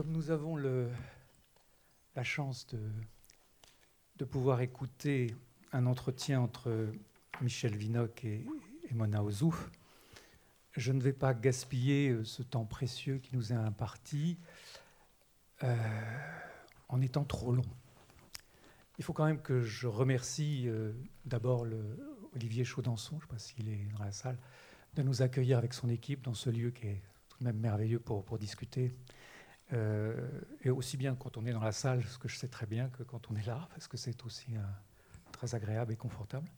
comme nous avons la chance de, pouvoir écouter un entretien entre Michel Vinocq et, Mona Ozouf, je ne vais pas gaspiller euh, ce temps précieux qui nous est imparti euh, en étant trop long. Il faut quand même que je remercie euh, d'abord Olivier Chaudançon, je ne sais pas s'il est dans la salle, de nous accueillir avec son équipe dans ce lieu qui est tout de même merveilleux pour discuter. Et aussi bien quand on est dans la salle, ce que je sais très bien, que quand on est là, parce que c'est aussi très agréable et confortable.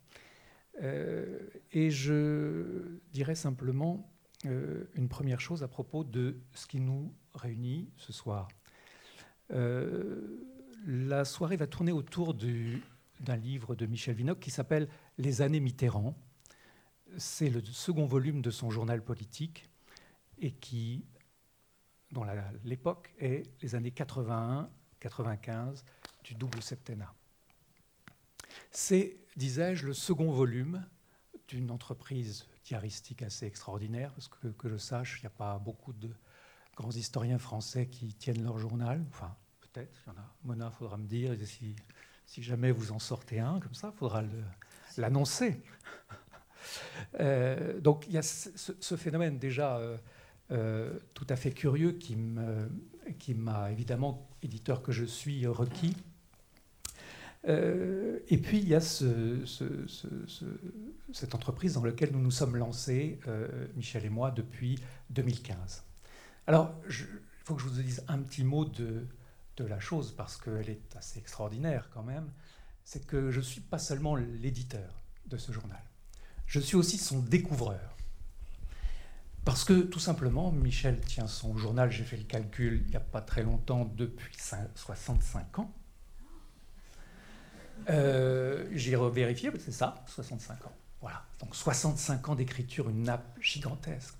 Euh, et je dirais simplement euh, une première chose à propos de ce qui nous réunit ce soir. Euh, la soirée va tourner autour d'un livre de Michel Vinocq qui s'appelle Les années Mitterrand. C'est le second volume de son journal politique et qui, dont l'époque est les années 81-95 du double septennat. C'est, disais-je, le second volume d'une entreprise diaristique assez extraordinaire, parce que, que je sache, il n'y a pas beaucoup de grands historiens français qui tiennent leur journal. Enfin, peut-être, il y en a. Mona, faudra me dire, si, si, jamais vous en sortez un, comme ça, il faudra l'annoncer. Euh, donc il y a ce, phénomène déjà euh, euh, tout à fait curieux qui m'a évidemment, éditeur que je suis, requis euh, et puis il y a ce, cette entreprise dans laquelle nous nous sommes lancés, euh, Michel et moi, depuis 2015. Alors, il faut que je vous dise un petit mot de, de la chose, parce qu'elle est assez extraordinaire quand même. C'est que je ne suis pas seulement l'éditeur de ce journal, je suis aussi son découvreur. Parce que tout simplement, Michel tient son journal, j'ai fait le calcul il n'y a pas très longtemps, depuis 65 ans. Euh, j'ai revérifié, c'est ça, 65 ans. Voilà. Donc 65 ans d'écriture, une nappe gigantesque.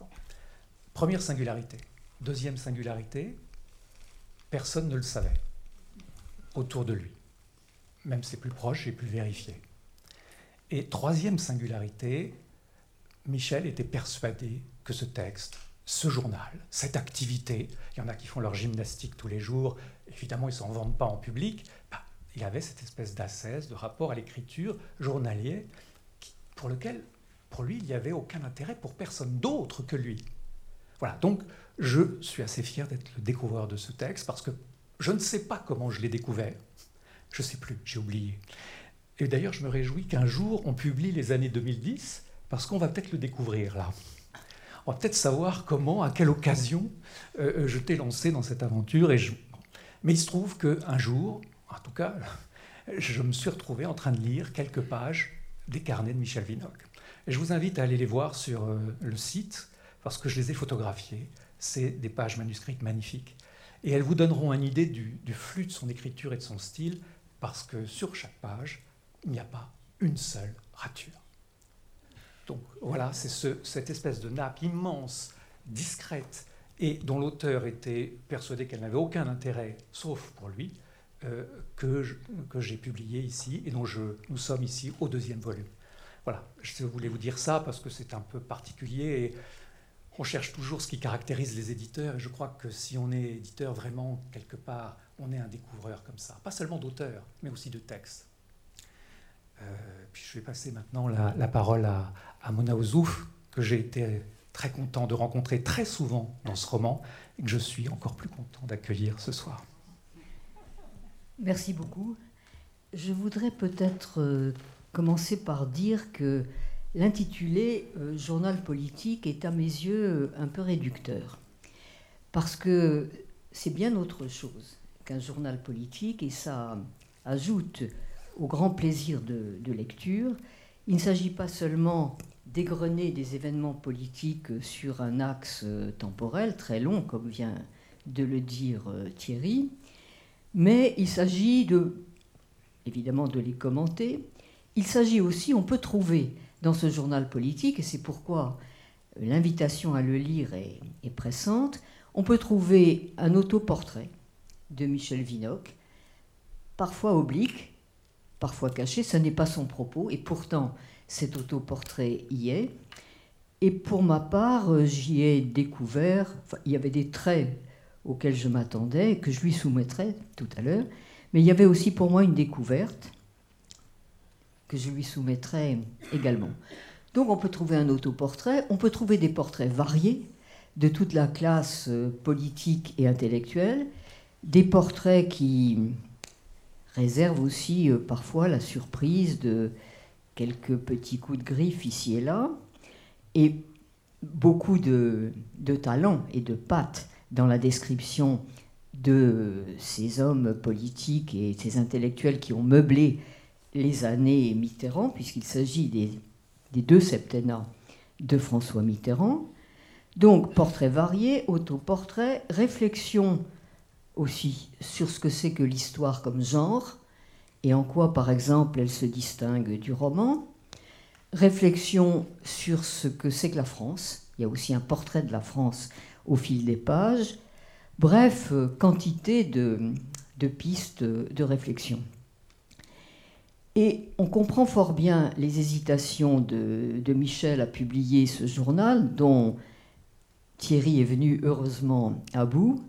Première singularité. Deuxième singularité, personne ne le savait autour de lui. Même ses plus proches, j'ai pu vérifier. Et troisième singularité, Michel était persuadé que ce texte, ce journal, cette activité, il y en a qui font leur gymnastique tous les jours, évidemment ils ne s'en vendent pas en public, bah, il avait cette espèce d'ascèse, de rapport à l'écriture journalier, pour lequel, pour lui, il n'y avait aucun intérêt pour personne d'autre que lui. Voilà, donc je suis assez fier d'être le découvreur de ce texte, parce que je ne sais pas comment je l'ai découvert. Je ne sais plus, j'ai oublié. Et d'ailleurs, je me réjouis qu'un jour, on publie les années 2010, parce qu'on va peut-être le découvrir là. On va peut-être savoir comment, à quelle occasion, euh, euh, je t'ai lancé dans cette aventure. Et je... Mais il se trouve qu'un jour, en tout cas, je me suis retrouvé en train de lire quelques pages des carnets de Michel Vinocq. Je vous invite à aller les voir sur euh, le site, parce que je les ai photographiés. C'est des pages manuscrites magnifiques. Et elles vous donneront une idée du, flux de son écriture et de son style, parce que sur chaque page, il n'y a pas une seule rature. Donc voilà, c'est cette espèce de nappe immense, discrète, et dont l'auteur était persuadé qu'elle n'avait aucun intérêt, sauf pour lui, euh, que, j'ai publié ici et dont nous sommes ici au deuxième volume. Voilà, je voulais vous dire ça parce que c'est un peu particulier et on cherche toujours ce qui caractérise les éditeurs et je crois que si on est éditeur vraiment quelque part, on est un découvreur comme ça, pas seulement d'auteur, mais aussi de texte. Euh, puis je vais passer maintenant la, parole à, à Mona Ozouf, que j'ai été très content de rencontrer très souvent dans ce roman et que je suis encore plus content d'accueillir ce soir. Merci beaucoup. Je voudrais peut-être euh, commencer par dire que l'intitulé euh, Journal politique est à mes yeux un peu réducteur. Parce que c'est bien autre chose qu'un journal politique et ça ajoute au grand plaisir de, de lecture. Il ne s'agit pas seulement d'égrener des événements politiques sur un axe euh, temporel très long, comme vient de le dire Thierry, mais il s'agit de, évidemment, de les commenter. Il s'agit aussi, on peut trouver dans ce journal politique, et c'est pourquoi l'invitation à le lire est, pressante, on peut trouver un autoportrait de Michel Vinocq, parfois oblique, parfois caché, ce n'est pas son propos, et pourtant cet autoportrait y est. Et pour ma part, j'y ai découvert, il y avait des traits auquel je m'attendais que je lui soumettrai tout à l'heure. Mais il y avait aussi pour moi une découverte que je lui soumettrai également. Donc on peut trouver un autoportrait, on peut trouver des portraits variés de toute la classe euh, politique et intellectuelle, des portraits qui réservent aussi euh, parfois la surprise de quelques petits coups de griffe ici et là, et beaucoup de, de talent et de pattes dans la description de ces hommes politiques et ces intellectuels qui ont meublé les années Mitterrand, puisqu'il s'agit des, des, deux septennats de François Mitterrand. Donc, portrait varié, autoportrait, réflexion aussi sur ce que c'est que l'histoire comme genre, et en quoi, par exemple, elle se distingue du roman? Réflexion sur ce que c'est que la France. Il y a aussi un portrait de la France au fil des pages. Bref, quantité de, pistes de réflexion. Et on comprend fort bien les hésitations de, de, Michel à publier ce journal, dont Thierry est venu heureusement à bout.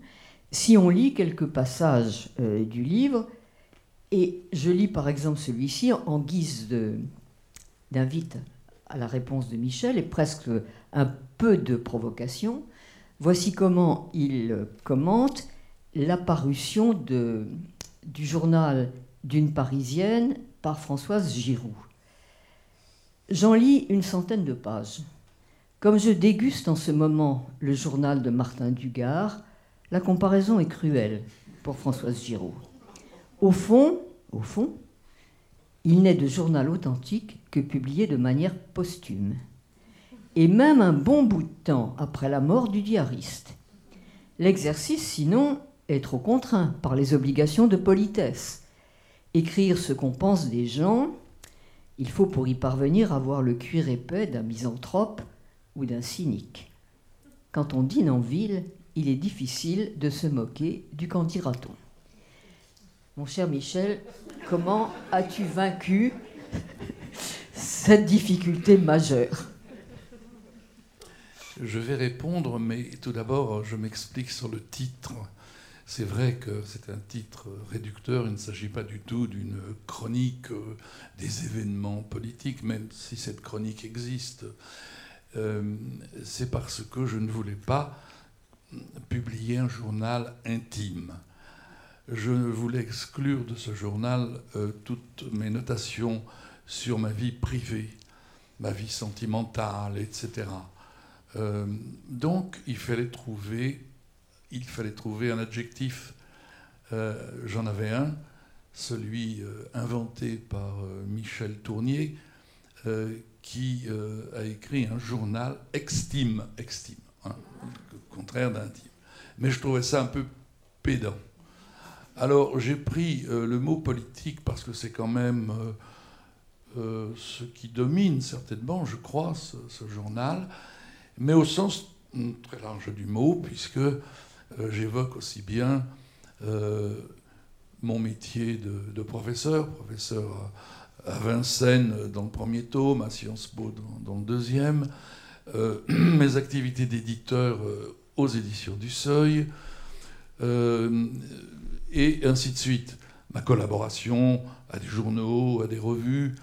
Si on lit quelques passages euh, du livre, et je lis par exemple celui-ci en guise d'invite à la réponse de Michel et presque un peu de provocation, voici comment il commente l'apparition du journal d'une Parisienne par Françoise Giroud. J'en lis une centaine de pages. Comme je déguste en ce moment le journal de Martin Dugard, la comparaison est cruelle pour Françoise Giraud. Au fond, au fond, il n'est de journal authentique que publié de manière posthume. Et même un bon bout de temps après la mort du diariste. L'exercice, sinon, est trop contraint par les obligations de politesse. Écrire ce qu'on pense des gens, il faut pour y parvenir avoir le cuir épais d'un misanthrope ou d'un cynique. Quand on dîne en ville, il est difficile de se moquer du qu'en dira-t-on. Mon cher Michel, comment as-tu vaincu cette difficulté majeure? Je vais répondre, mais tout d'abord, je m'explique sur le titre. C'est vrai que c'est un titre réducteur, il ne s'agit pas du tout d'une chronique euh, des événements politiques, même si cette chronique existe. Euh, c'est parce que je ne voulais pas publier un journal intime. Je voulais exclure de ce journal euh, toutes mes notations sur ma vie privée, ma vie sentimentale, etc. Euh, donc il fallait trouver, il fallait trouver un adjectif. J'en avais un, celui inventé par Michel Tournier, qui euh, a écrit un journal extime, extime, hein, contraire d'intime. Mais je trouvais ça un peu pédant. Alors j'ai pris euh, le mot politique parce que c'est quand même euh, ce qui domine certainement, je crois, ce, journal, mais au sens hum, très large du mot, puisque j'évoque aussi bien mon métier de, professeur, professeur à Vincennes dans le premier tome, à Sciences Po dans, le deuxième, euh, mes activités d'éditeur euh, aux éditions du Seuil, euh, et ainsi de suite. Ma collaboration à des journaux, à des revues.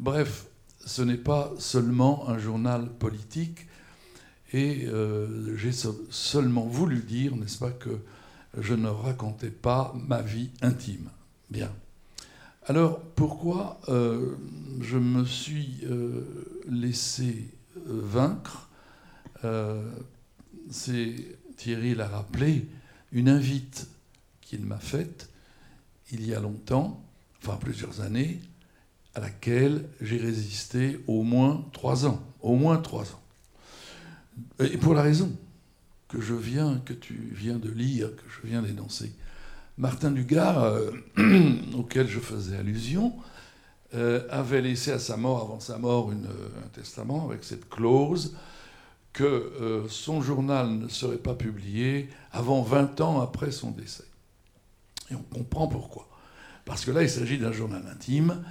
Bref, ce n'est pas seulement un journal politique, et j'ai seulement voulu dire, n'est-ce pas, que je ne racontais pas ma vie intime. Bien. Alors pourquoi euh, je me suis euh, laissé euh, vaincre? C'est, Thierry l'a rappelé, une invite qu'il m'a faite il y a longtemps, enfin plusieurs années, à laquelle j'ai résisté au moins trois ans. Au moins trois ans. Et pour la raison que je viens, que tu viens de lire, que je viens d'énoncer. Martin Dugard, euh, auquel je faisais allusion, euh, avait laissé à sa mort, avant sa mort, un testament avec cette clause que euh, son journal ne serait pas publié avant 20 ans après son décès. Et on comprend pourquoi. Parce que là, il s'agit d'un journal intime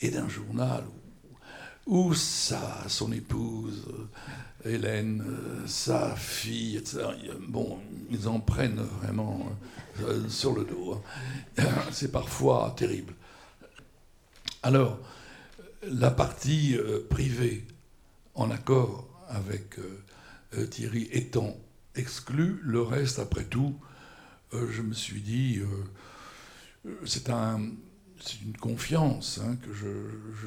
et d'un journal où sa, son épouse, Hélène, sa fille, etc., bon, ils en prennent vraiment sur le dos. Hein. C'est parfois terrible. Alors, la partie privée, en accord avec Thierry, étant exclue, le reste, après tout, je me suis dit, c'est un, une confiance hein, que je,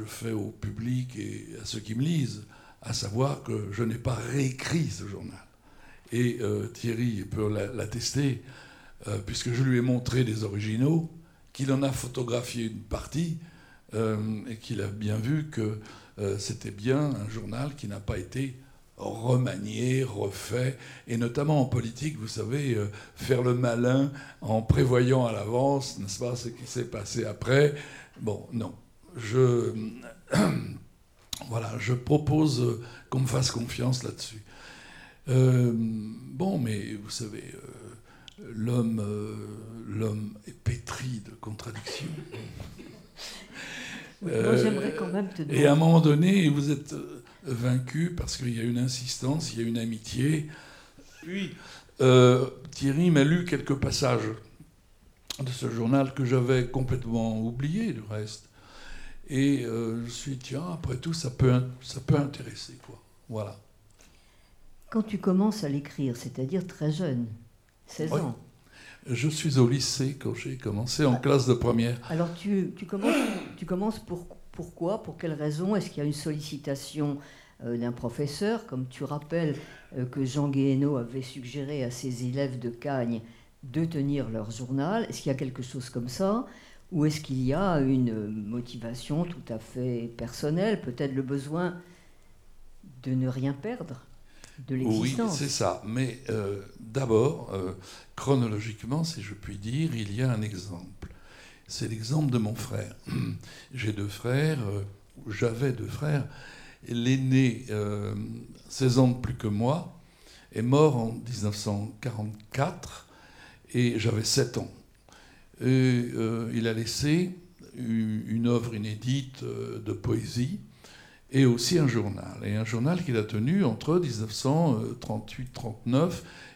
fais au public et à ceux qui me lisent, à savoir que je n'ai pas réécrit ce journal. Et euh, Thierry peut l'attester, euh, puisque je lui ai montré des originaux, qu'il en a photographié une partie, euh, et qu'il a bien vu que c'était bien un journal qui n'a pas été remanié, refait, et notamment en politique, vous savez, euh, faire le malin en prévoyant à l'avance, n'est-ce pas, ce qui s'est passé après. Bon, non. Je, voilà, je propose qu'on me fasse confiance là-dessus. Euh, bon, mais vous savez, euh, l'homme, l'homme est pétri de contradictions. moi, j'aimerais quand même te Et à un moment donné, vous êtes vaincu parce qu'il y a une insistance, il y a une amitié. Puis euh, Thierry m'a lu quelques passages de ce journal que j'avais complètement oublié du reste. Et euh, je me suis dit, tiens, après tout, ça peut, ça peut intéresser. Quoi. Voilà. Quand tu commences à l'écrire, c'est-à-dire très jeune, 16 ans. Je suis au lycée quand j'ai commencé en classe de première. Alors tu, tu commences, tu commences pour, pourquoi Pour quelle raison Est-ce qu'il y a une sollicitation euh, d'un professeur Comme tu rappelles euh, que Jean Guéhenno avait suggéré à ses élèves de Cagnes de tenir leur journal? Est-ce qu'il y a quelque chose comme ça? Ou est-ce qu'il y a une motivation tout à fait personnelle Peut-être le besoin de ne rien perdre de l'existence? Oui, c'est ça. Mais euh, d'abord, chronologiquement, si je puis dire, il y a un exemple c'est l'exemple de mon frère. J'ai deux frères, euh, j'avais deux frères. L'aîné, 16 euh, ans de plus que moi, est mort en 1944 et j'avais 7 ans. Et, euh, il a laissé une œuvre inédite de poésie et aussi un journal. Et un journal qu'il a tenu entre 1938-39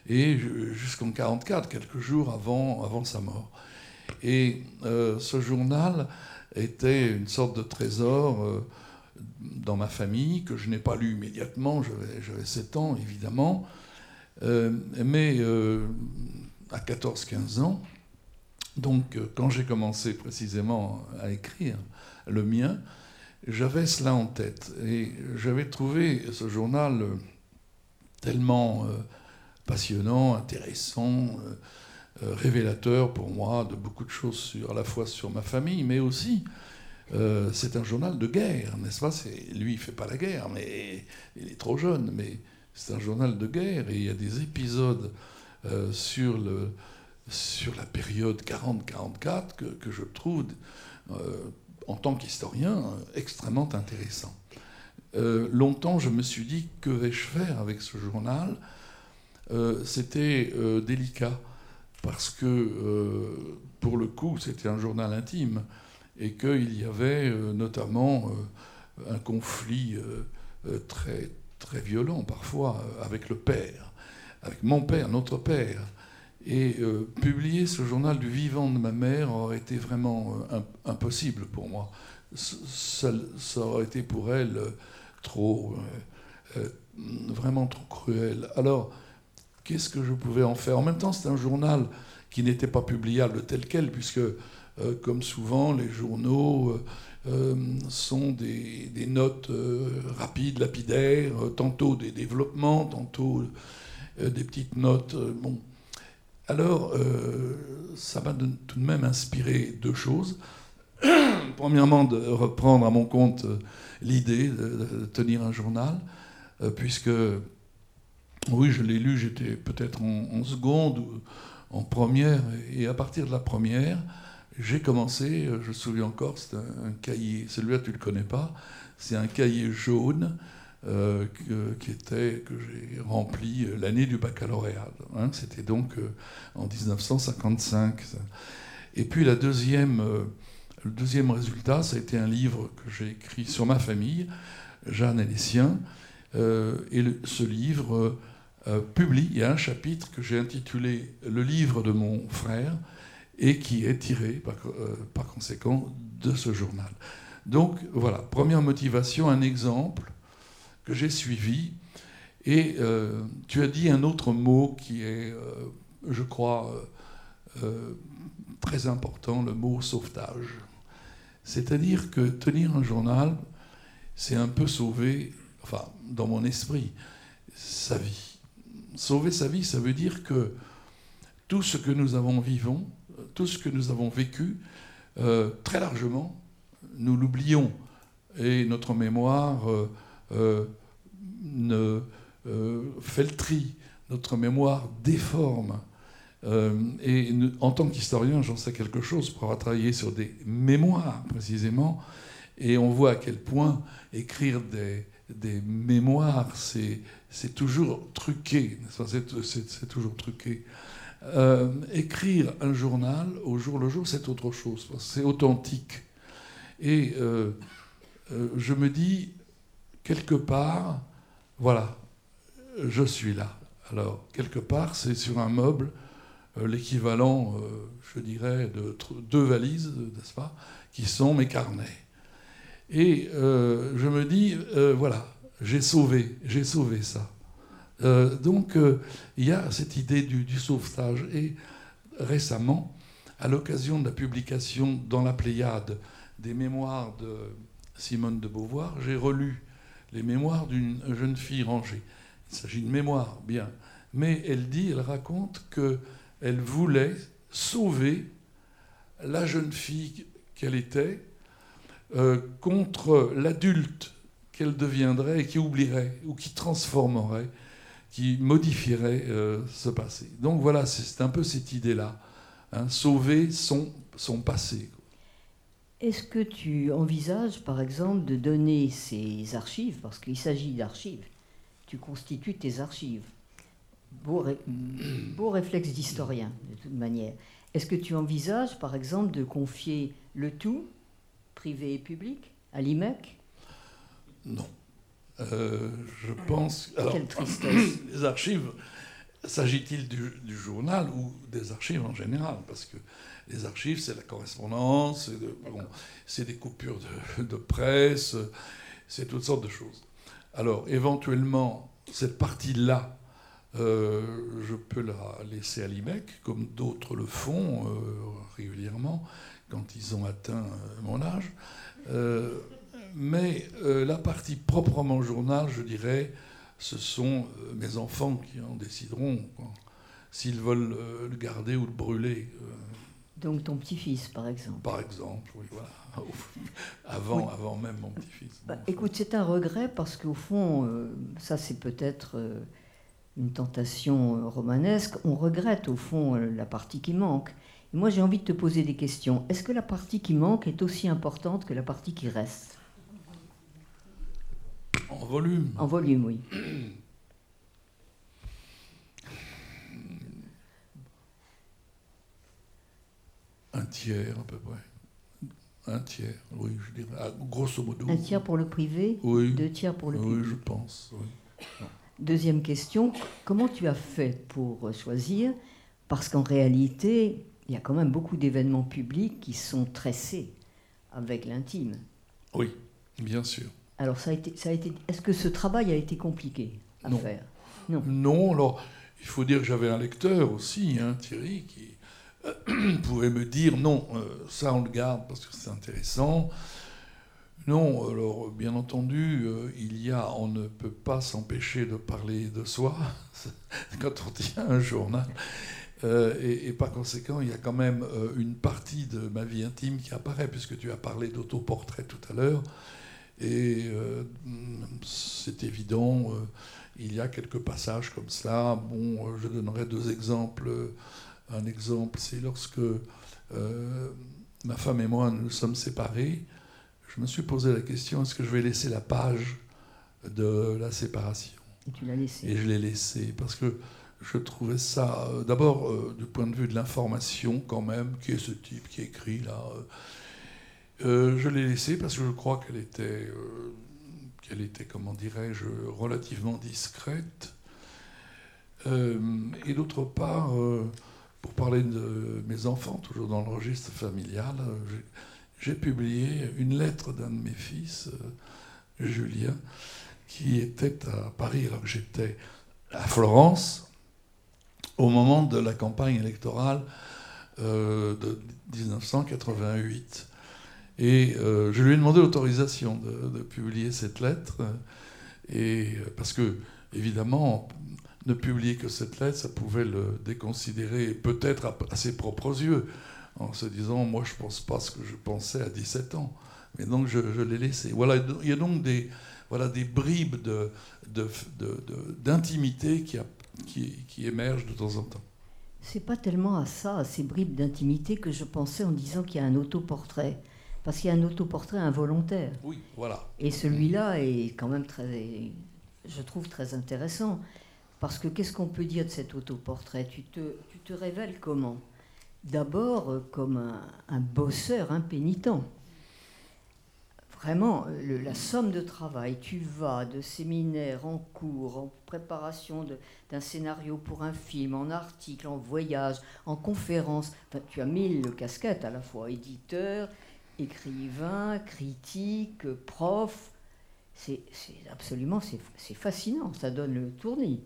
et jusqu'en 1944, quelques jours avant sa mort. Et euh, ce journal était une sorte de trésor euh, dans ma famille que je n'ai pas lu immédiatement, j'avais 7 ans évidemment, euh, mais à 14-15 ans, donc quand j'ai commencé précisément à écrire le mien, j'avais cela en tête. Et j'avais trouvé ce journal tellement passionnant, intéressant révélateur pour moi de beaucoup de choses, sur, à la fois sur ma famille, mais aussi euh, c'est un journal de guerre, n'est-ce pas? Lui, il fait pas la guerre, mais il est trop jeune, mais c'est un journal de guerre et il y a des épisodes euh, sur, le, sur la période 40-44 que, que, je trouve, en tant qu'historien, extrêmement intéressant. longtemps, je me suis dit, que vais-je faire avec ce journal? C'était délicat parce que, euh, pour le coup, c'était un journal intime et qu'il y avait euh, notamment euh, un conflit très, très violent parfois avec le père, avec mon père, notre père. Et publier ce journal du vivant de ma mère aurait été vraiment impossible pour moi. Ça, ça, aurait été pour elle trop, vraiment trop cruel. Alors, qu'est-ce que je pouvais en faire En même temps, c'est un journal qui n'était pas publiable tel quel, puisque, euh, comme souvent, les journaux euh, euh, sont des, notes rapides, lapidaires, tantôt des développements, tantôt des petites notes. bon. Alors, ça m'a tout de même inspiré deux choses. Premièrement, de reprendre à mon compte l'idée de, tenir un journal, puisque oui, je l'ai lu, j'étais peut-être en, seconde ou en première, et à partir de la première, j'ai commencé, je me souviens encore, c'est un, cahier, celui-là tu ne le connais pas, c'est un cahier jaune euh, que, qui était, que j'ai rempli l'année du baccalauréat. Hein. C'était donc euh, en 1955. Et puis la deuxième, euh, le deuxième résultat, ça a été un livre que j'ai écrit sur ma famille. Jeanne et les siens. et ce livre publie, il y a un chapitre que j'ai intitulé Le livre de mon frère et qui est tiré par, par conséquent de ce journal. Donc voilà, première motivation, un exemple que j'ai suivi. Et euh, tu as dit un autre mot qui est, euh, je crois, euh, très important, le mot sauvetage. C'est-à-dire que tenir un journal, c'est un peu sauver, enfin, dans mon esprit, sa vie. Sauver sa vie, ça veut dire que tout ce que nous avons vivons, tout ce que nous avons vécu, très largement, nous l'oublions. Et notre mémoire euh, euh, fait le tri, notre mémoire déforme. Euh, et en tant qu'historien, j'en sais quelque chose pour avoir travaillé sur des mémoires précisément. Et on voit à quel point écrire des, des mémoires, c'est toujours truqué. C'est toujours truqué. écrire un journal au jour le jour, c'est autre chose. C'est authentique. Et je me dis, quelque part, voilà, je suis là. Alors, quelque part, c'est sur un meuble euh, l'équivalent, euh, je dirais, de deux valises, n'est-ce pas, qui sont mes carnets. Et euh, je me dis, voilà, j'ai sauvé, j'ai sauvé ça. donc, il y a cette idée du, du, sauvetage. Et récemment, à l'occasion de la publication dans la Pléiade des mémoires de Simone de Beauvoir, j'ai relu les mémoires d'une jeune fille rangée. Il s'agit de mémoire, bien. Mais elle dit, elle raconte qu'elle voulait sauver la jeune fille qu'elle était euh, contre l'adulte qu'elle deviendrait et qui oublierait ou qui transformerait, qui modifierait euh, ce passé. Donc voilà, c'est un peu cette idée-là. Hein, sauver son, son passé. Est-ce que tu envisages, par exemple, de donner ces archives, parce qu'il s'agit d'archives, tu constitues tes archives Beau, réflexe d'historien, de toute manière. Est-ce que tu envisages, par exemple, de confier le tout, privé et public, à l'IMEC Non. Euh, je pense. Quelle tristesse. Les archives, s'agit-il du, du, journal ou des archives en général? Parce que les archives, c'est la correspondance, c'est des coupures de, presse, c'est toutes sortes de choses. Alors, éventuellement, cette partie-là, euh, je peux la laisser à l'IMEC, comme d'autres le font euh, régulièrement quand ils ont atteint euh, mon âge. mais la partie proprement journal, je dirais, ce sont mes enfants qui en décideront s'ils veulent le garder ou le brûler. Donc ton petit-fils, par exemple. Par exemple, oui, voilà. Avant, avant même mon petit-fils. Bah, écoute, c'est un regret parce qu'au fond, euh, ça c'est peut-être euh, une tentation euh, romanesque. On regrette au fond la partie qui manque. Moi j'ai envie de te poser des questions. Est-ce que la partie qui manque est aussi importante que la partie qui reste? En volume. En volume, oui. Un tiers à peu près. Un tiers, oui, je dirais, ah, grosso modo. Un tiers pour le privé Oui. Deux tiers pour le public Oui, je pense. Deuxième question, comment tu as fait pour choisir? Parce qu'en réalité, il y a quand même beaucoup d'événements publics qui sont tressés avec l'intime. Oui, bien sûr. Alors, ça a été, ça a été, est-ce que ce travail a été compliqué à faire? Non. Non, alors, il faut dire que j'avais un lecteur aussi, hein, Thierry, qui, pouvait me dire non, euh, ça on le garde parce que c'est intéressant. Non, alors bien entendu, euh, il y a, on ne peut pas s'empêcher de parler de soi quand on tient un journal. Euh, et, par conséquent, il y a quand même une partie de ma vie intime qui apparaît, puisque tu as parlé d'autoportrait tout à l'heure. Et c'est évident, il y a quelques passages comme cela. Bon, je donnerai deux exemples un exemple, c'est lorsque euh, ma femme et moi nous sommes séparés, je me suis posé la question est-ce que je vais laisser la page de la séparation? Et tu l'as laissé. Et je l'ai laissé parce que je trouvais ça, euh, d'abord euh, du point de vue de l'information quand même, qui est ce type qui écrit là. je l'ai laissé parce que je crois qu'elle était, qu'elle était, comment dirais-je, relativement discrète. Euh, et d'autre part, pour parler de mes enfants, toujours dans le registre familial, j'ai publié une lettre d'un de mes fils, Julien, qui était à Paris alors que j'étais à Florence au moment de la campagne électorale de 1988. Et euh, je lui ai demandé l'autorisation de, publier cette lettre, et, parce que, évidemment, ne publier que cette lettre, ça pouvait le déconsidérer, peut-être à, ses propres yeux, en se disant, moi je ne pense pas ce que je pensais à 17 ans. Mais donc je, l'ai laissé. Voilà, il y a donc des, voilà, des bribes d'intimité qui, qui, qui émergent de temps en temps. C'est pas tellement à ça, à ces bribes d'intimité, que je pensais en disant qu'il y a un autoportrait parce qu'il y a un autoportrait involontaire. Oui, voilà. Et celui-là est quand même très, je trouve très intéressant, parce que qu'est-ce qu'on peut dire de cet autoportrait? Tu te, tu te révèles comment? D'abord euh, comme un, un, bosseur impénitent. Vraiment, la somme de travail, tu vas de séminaire en cours, en préparation d'un scénario pour un film, en article, en voyage, en conférence. Tu as mille casquettes à la fois, éditeur, écrivain, critique, prof. C'est absolument, c'est fascinant, ça donne le tournis.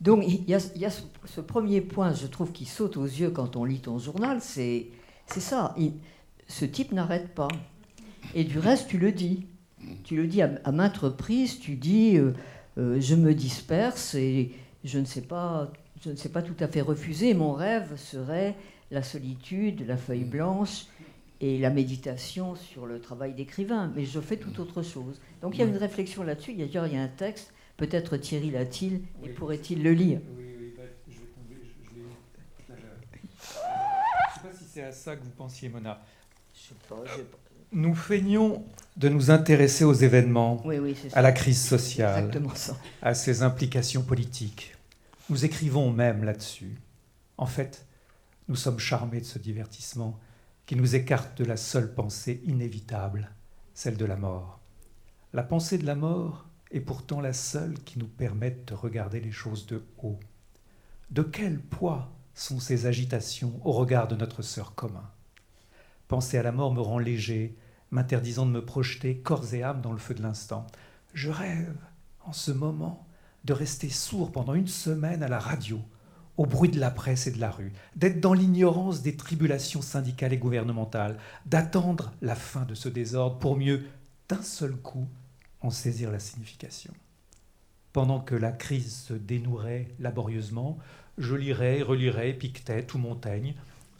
Donc il y a, ce, premier point, je trouve, qui saute aux yeux quand on lit ton journal, c'est ça. ce type n'arrête pas. Et du reste, tu le dis. Tu le dis à, maintes reprises, tu dis, euh, euh, je me disperse et je ne sais pas, je ne sais pas tout à fait refuser. Mon rêve serait la solitude, la feuille blanche, et la méditation sur le travail d'écrivain, mais je fais tout autre chose. Donc il y a une réflexion là-dessus. D'ailleurs, il y a un texte, peut-être Thierry l'a-t-il, et pourrait-il le lire? Oui, oui, bah, je vais tomber. Je ne sais pas si c'est à ça que vous pensiez, Mona. Je sais pas, Nous feignons de nous intéresser aux événements, oui, oui, à la crise sociale, à ses implications politiques. Nous écrivons même là-dessus. En fait, nous sommes charmés de ce divertissement qui nous écarte de la seule pensée inévitable, celle de la mort. La pensée de la mort est pourtant la seule qui nous permette de regarder les choses de haut. De quel poids sont ces agitations au regard de notre sœur commun? Penser à la mort me rend léger, m'interdisant de me projeter corps et âme dans le feu de l'instant. Je rêve, en ce moment, de rester sourd pendant une semaine à la radio, au bruit de la presse et de la rue, d'être dans l'ignorance des tribulations syndicales et gouvernementales, d'attendre la fin de ce désordre pour mieux, d'un seul coup, en saisir la signification. Pendant que la crise se dénouerait laborieusement, je lirais, relirais Pictet ou Montaigne,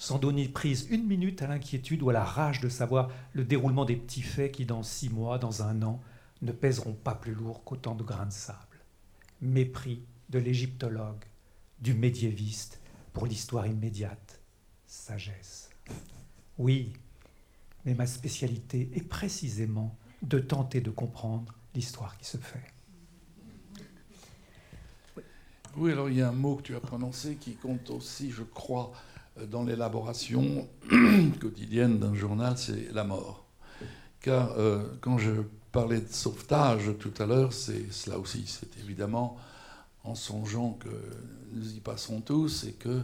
sans donner prise une minute à l'inquiétude ou à la rage de savoir le déroulement des petits faits qui, dans six mois, dans un an, ne pèseront pas plus lourd qu'autant de grains de sable. Mépris de l'égyptologue, du médiéviste pour l'histoire immédiate. Sagesse. Oui, mais ma spécialité est précisément de tenter de comprendre l'histoire qui se fait. Oui, alors il y a un mot que tu as prononcé qui compte aussi, je crois, dans l'élaboration quotidienne d'un journal, c'est la mort. Car euh, quand je parlais de sauvetage tout à l'heure, c'est cela aussi, c'est évidemment en songeant que nous y passerons tous et que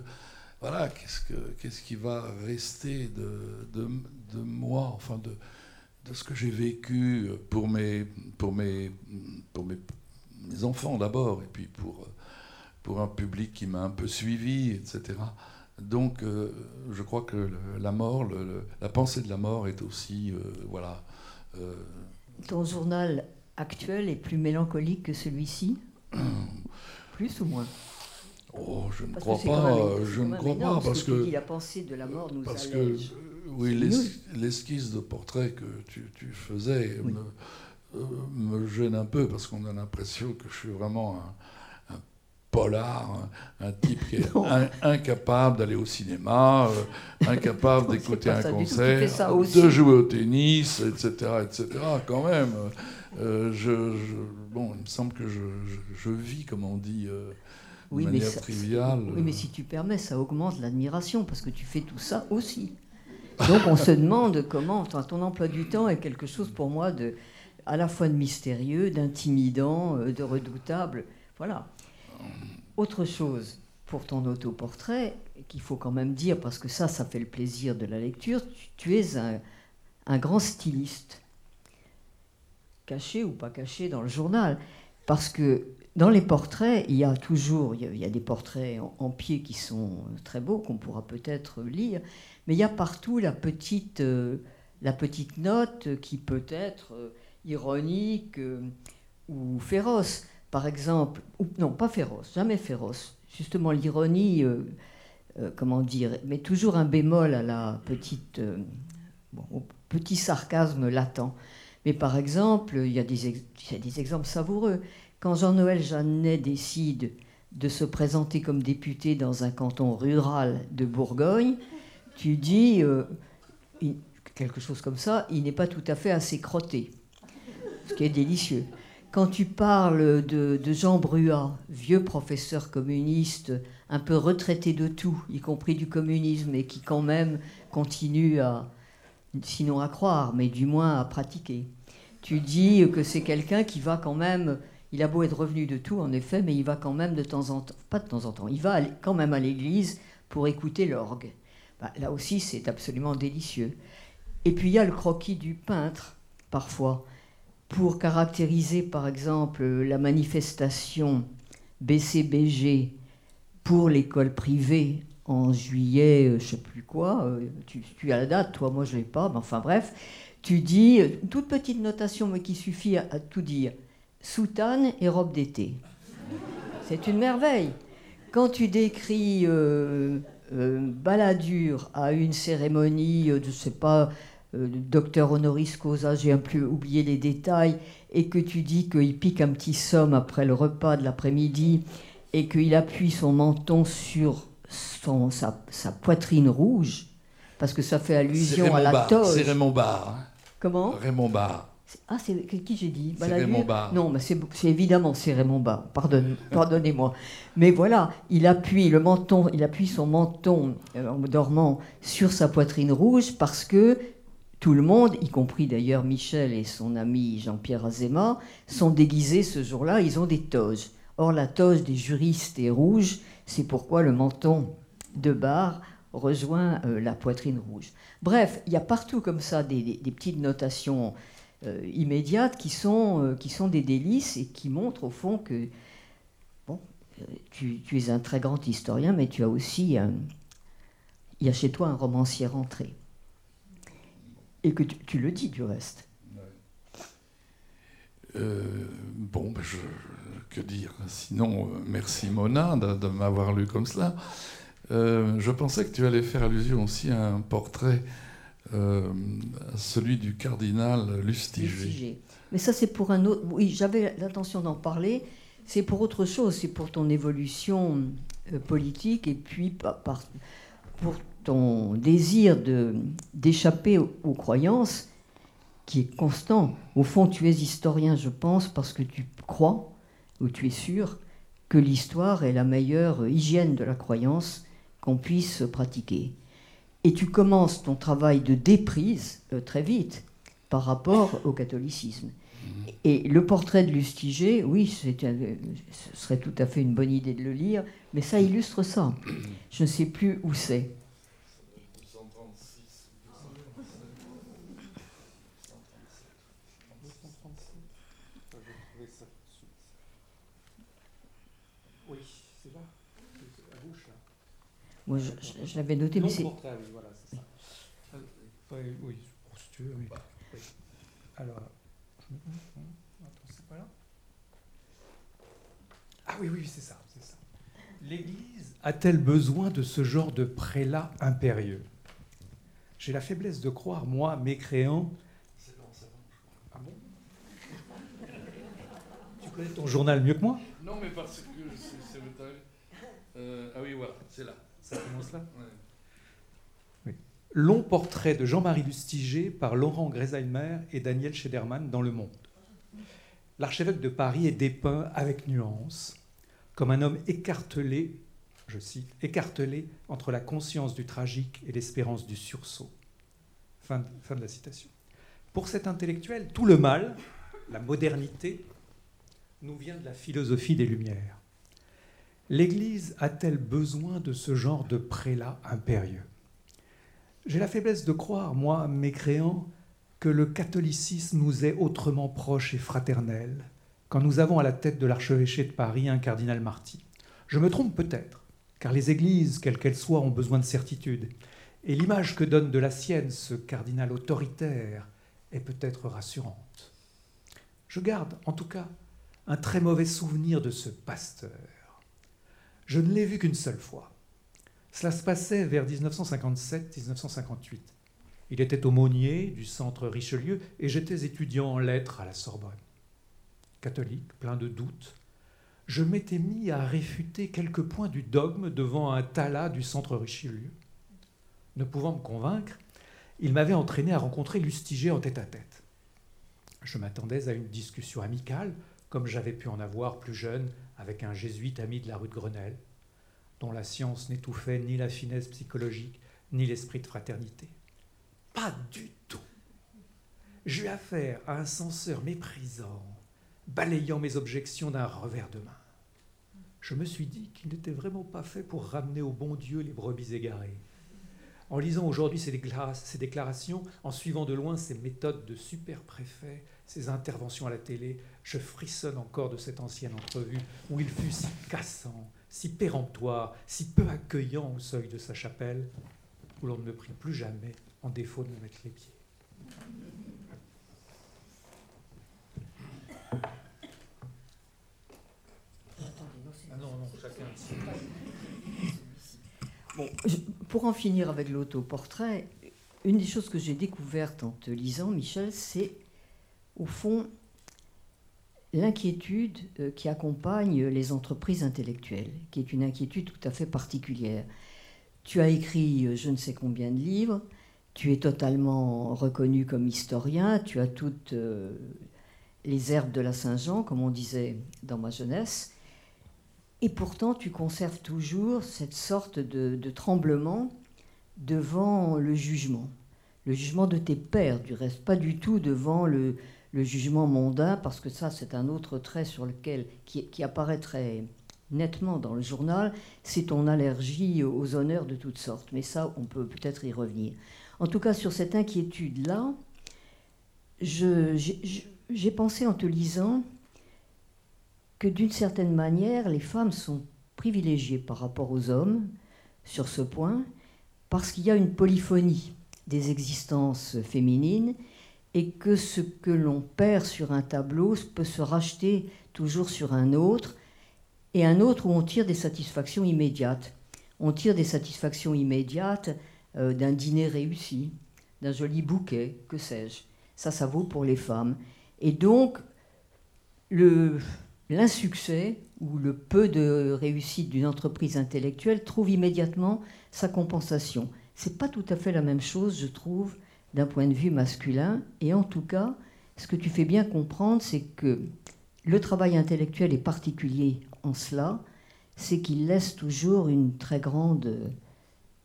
voilà, qu'est-ce, que, qu'est-ce qui va rester de, de, moi, enfin de, de ce que j'ai vécu pour mes, pour mes, pour mes enfants d'abord, et puis pour, pour un public qui m'a un peu suivi, etc. Donc euh, je crois que la mort, la pensée de la mort est aussi, euh, voilà. Euh, Ton journal actuel est plus mélancolique que celui-ci Plus ou moins Oh, je ne crois pas, je ne crois pas, parce que... la pensée de la mort nous Parce que, oui, l'esquisse de portrait que tu, faisais me, me, gêne un peu, parce qu'on a l'impression que je suis vraiment un, polar, un, type qui est incapable d'aller au cinéma, euh, incapable d'écouter un concert, de jouer au tennis, etc., etc., quand même. Euh, je, bon, il me semble que je, je, vis, comme on dit, euh, de oui, manière mais triviale. Oui, mais si tu permets, ça augmente l'admiration, parce que tu fais tout ça aussi. Donc on se demande comment, ton emploi du temps est quelque chose pour moi de, à la fois de mystérieux, d'intimidant, de redoutable. Voilà. Autre chose pour ton autoportrait, qu'il faut quand même dire, parce que ça, ça fait le plaisir de la lecture, tu, es un, grand styliste, caché ou pas caché dans le journal, parce que dans les portraits, il y a toujours, il y a, des portraits en, pied qui sont très beaux, qu'on pourra peut-être lire, mais il y a partout la petite, euh, la petite note qui peut être euh, ironique euh, ou féroce. Par exemple, ou, non, pas féroce, jamais féroce. Justement, l'ironie, comment dire, met toujours un bémol à la petite, au petit sarcasme latent. Mais par exemple, il y a des, exemples savoureux. Quand Jean-Noël Jeannet décide de se présenter comme député dans un canton rural de Bourgogne, tu dis euh, quelque chose comme ça, il n'est pas tout à fait assez crotté, ce qui est délicieux. Quand tu parles de, Jean Bruat, vieux professeur communiste, un peu retraité de tout, y compris du communisme, et qui quand même continue à, sinon à croire, mais du moins à pratiquer, tu dis que c'est quelqu'un qui va quand même il a beau être revenu de tout, en effet, mais il va quand même de temps en temps, pas de temps en temps, il va quand même à l'église pour écouter l'orgue. Bah, là aussi, c'est absolument délicieux. Et puis il y a le croquis du peintre, parfois, pour caractériser, par exemple, la manifestation BCBG pour l'école privée en juillet, euh, je ne sais plus quoi, euh, tu, as la date, toi, moi je l'ai pas, mais enfin bref, tu dis, euh, toute petite notation, mais qui suffit à tout dire soutane et robe d'été. C'est une merveille. Quand tu décris euh, euh Balladur à une cérémonie, je ne sais pas, euh, docteur honoris causa, j'ai un peu oublié les détails, et que tu dis qu'il pique un petit somme après le repas de l'après-midi, et qu'il appuie son menton sur son, sa, poitrine rouge, parce que ça fait allusion à la toge. C'est Raymond Barre. Comment? Raymond Barre. Ah, c'est qui j'ai dit? C'est Raymond Barre. Non, mais c'est évidemment c'est Raymond Barre. Pardonne, pardonnez-moi. Mais voilà, il appuie le menton, il appuie son menton euh, en dormant sur sa poitrine rouge parce que tout le monde, y compris d'ailleurs Michel et son ami Jean-Pierre Azéma, sont déguisés ce jour-là. Ils ont des toges. Or, la toge des juristes est rouge. C'est pourquoi le menton de Barre rejoint euh, la poitrine rouge. Bref, il y a partout comme ça des, petites notations euh, immédiates qui sont, euh, qui sont des délices et qui montrent au fond que tu, tu, es un très grand historien, mais tu as aussi il y a chez toi un romancier rentré. Et que tu, le dis du reste. bon, ben je, que dire Sinon, merci Mona de, de m'avoir lu comme cela. je pensais que tu allais faire allusion aussi à un portrait euh, celui du cardinal Lustiger. Mais ça, c'est pour un autre. Oui, j'avais l'intention d'en parler. C'est pour autre chose. C'est pour ton évolution euh, politique et puis par, pour ton désir d'échapper aux, croyances qui est constant. Au fond, tu es historien, je pense, parce que tu crois, ou tu es sûr, que l'histoire est la meilleure hygiène de la croyance qu'on puisse pratiquer et tu commences ton travail de déprise euh, très vite par rapport au catholicisme. Et le portrait de Lustiger, oui, ce serait tout à fait une bonne idée de le lire, mais ça illustre ça. Je ne sais plus où c'est. Moi, je, l'avais noté, mais c'est. oui, voilà, c'est ça. Euh, oui, oui, si tu veux, oui. Alors. Attends, c'est pas là Ah oui, oui, c'est ça, c'est ça. L'Église a-t-elle besoin de ce genre de prélat impérieux? J'ai la faiblesse de croire, moi, mécréant. C'est bon, c'est bon. Ah bon? Tu connais ton journal mieux que moi? Non, mais parce que c'est. Euh, ah oui, voilà, c'est là. Ça commence là Long portrait de Jean-Marie Lustiger par Laurent Greisheimer et Daniel Schederman dans Le Monde. L'archevêque de Paris est dépeint avec nuance comme un homme écartelé, je cite, écartelé entre la conscience du tragique et l'espérance du sursaut. Fin de la citation. Pour cet intellectuel, tout le mal, la modernité, nous vient de la philosophie des Lumières. L'Église a-t-elle besoin de ce genre de prélat impérieux? J'ai la faiblesse de croire, moi, mécréant, que le catholicisme nous est autrement proche et fraternel quand nous avons à la tête de l'archevêché de Paris un cardinal Marty. Je me trompe peut-être, car les églises, quelles qu'elles soient, ont besoin de certitude. Et l'image que donne de la sienne ce cardinal autoritaire est peut-être rassurante. Je garde, en tout cas, un très mauvais souvenir de ce pasteur. Je ne l'ai vu qu'une seule fois. Cela se passait vers 1957-1958. Il était aumônier du centre Richelieu et j'étais étudiant en lettres à la Sorbonne. Catholique, plein de doutes, je m'étais mis à réfuter quelques points du dogme devant un talas du centre Richelieu. Ne pouvant me convaincre, il m'avait entraîné à rencontrer Lustiger en tête-à-tête. Je m'attendais à une discussion amicale, comme j'avais pu en avoir plus jeune avec un jésuite ami de la rue de Grenelle, dont la science n'étouffait ni la finesse psychologique, ni l'esprit de fraternité. Pas du tout. J'eus affaire à un censeur méprisant, balayant mes objections d'un revers de main. Je me suis dit qu'il n'était vraiment pas fait pour ramener au bon Dieu les brebis égarées. En lisant aujourd'hui ces, déclarations, en suivant de loin ces méthodes de super-préfet, ces interventions à la télé, je frissonne encore de cette ancienne entrevue où il fut si cassant, si péremptoire, si peu accueillant au seuil de sa chapelle, où l'on ne me prit plus jamais en défaut de me mettre les pieds. Ah non, non, chacun pour en finir avec l'autoportrait, une des choses que j'ai découvertes en te lisant, Michel, c'est au fond l'inquiétude euh, qui accompagne les entreprises intellectuelles, qui est une inquiétude tout à fait particulière. Tu as écrit euh, je ne sais combien de livres, tu es totalement reconnu comme historien, tu as toutes euh, les herbes de la Saint-Jean, comme on disait dans ma jeunesse, et pourtant, tu conserves toujours cette sorte de, tremblement devant le jugement. Le jugement de tes pères, du reste, pas du tout devant le, jugement mondain, parce que ça, c'est un autre trait sur lequel, qui, qui apparaît très nettement dans le journal, c'est ton allergie aux honneurs de toutes sortes. Mais ça, on peut peut-être y revenir. En tout cas, sur cette inquiétude-là, j'ai pensé en te lisant que d'une certaine manière, les femmes sont privilégiées par rapport aux hommes sur ce point, parce qu'il y a une polyphonie des existences féminines et que ce que l'on perd sur un tableau peut se racheter toujours sur un autre, et un autre où on tire des satisfactions immédiates. On tire des satisfactions immédiates euh, d'un dîner réussi, d'un joli bouquet, que sais-je. Ça, ça vaut pour les femmes. Et donc, le, l'insuccès ou le peu de réussite d'une entreprise intellectuelle trouve immédiatement sa compensation. C'est pas tout à fait la même chose, je trouve, d'un point de vue masculin. Et en tout cas, ce que tu fais bien comprendre, c'est que le travail intellectuel est particulier en cela, c'est qu'il laisse toujours une très grande,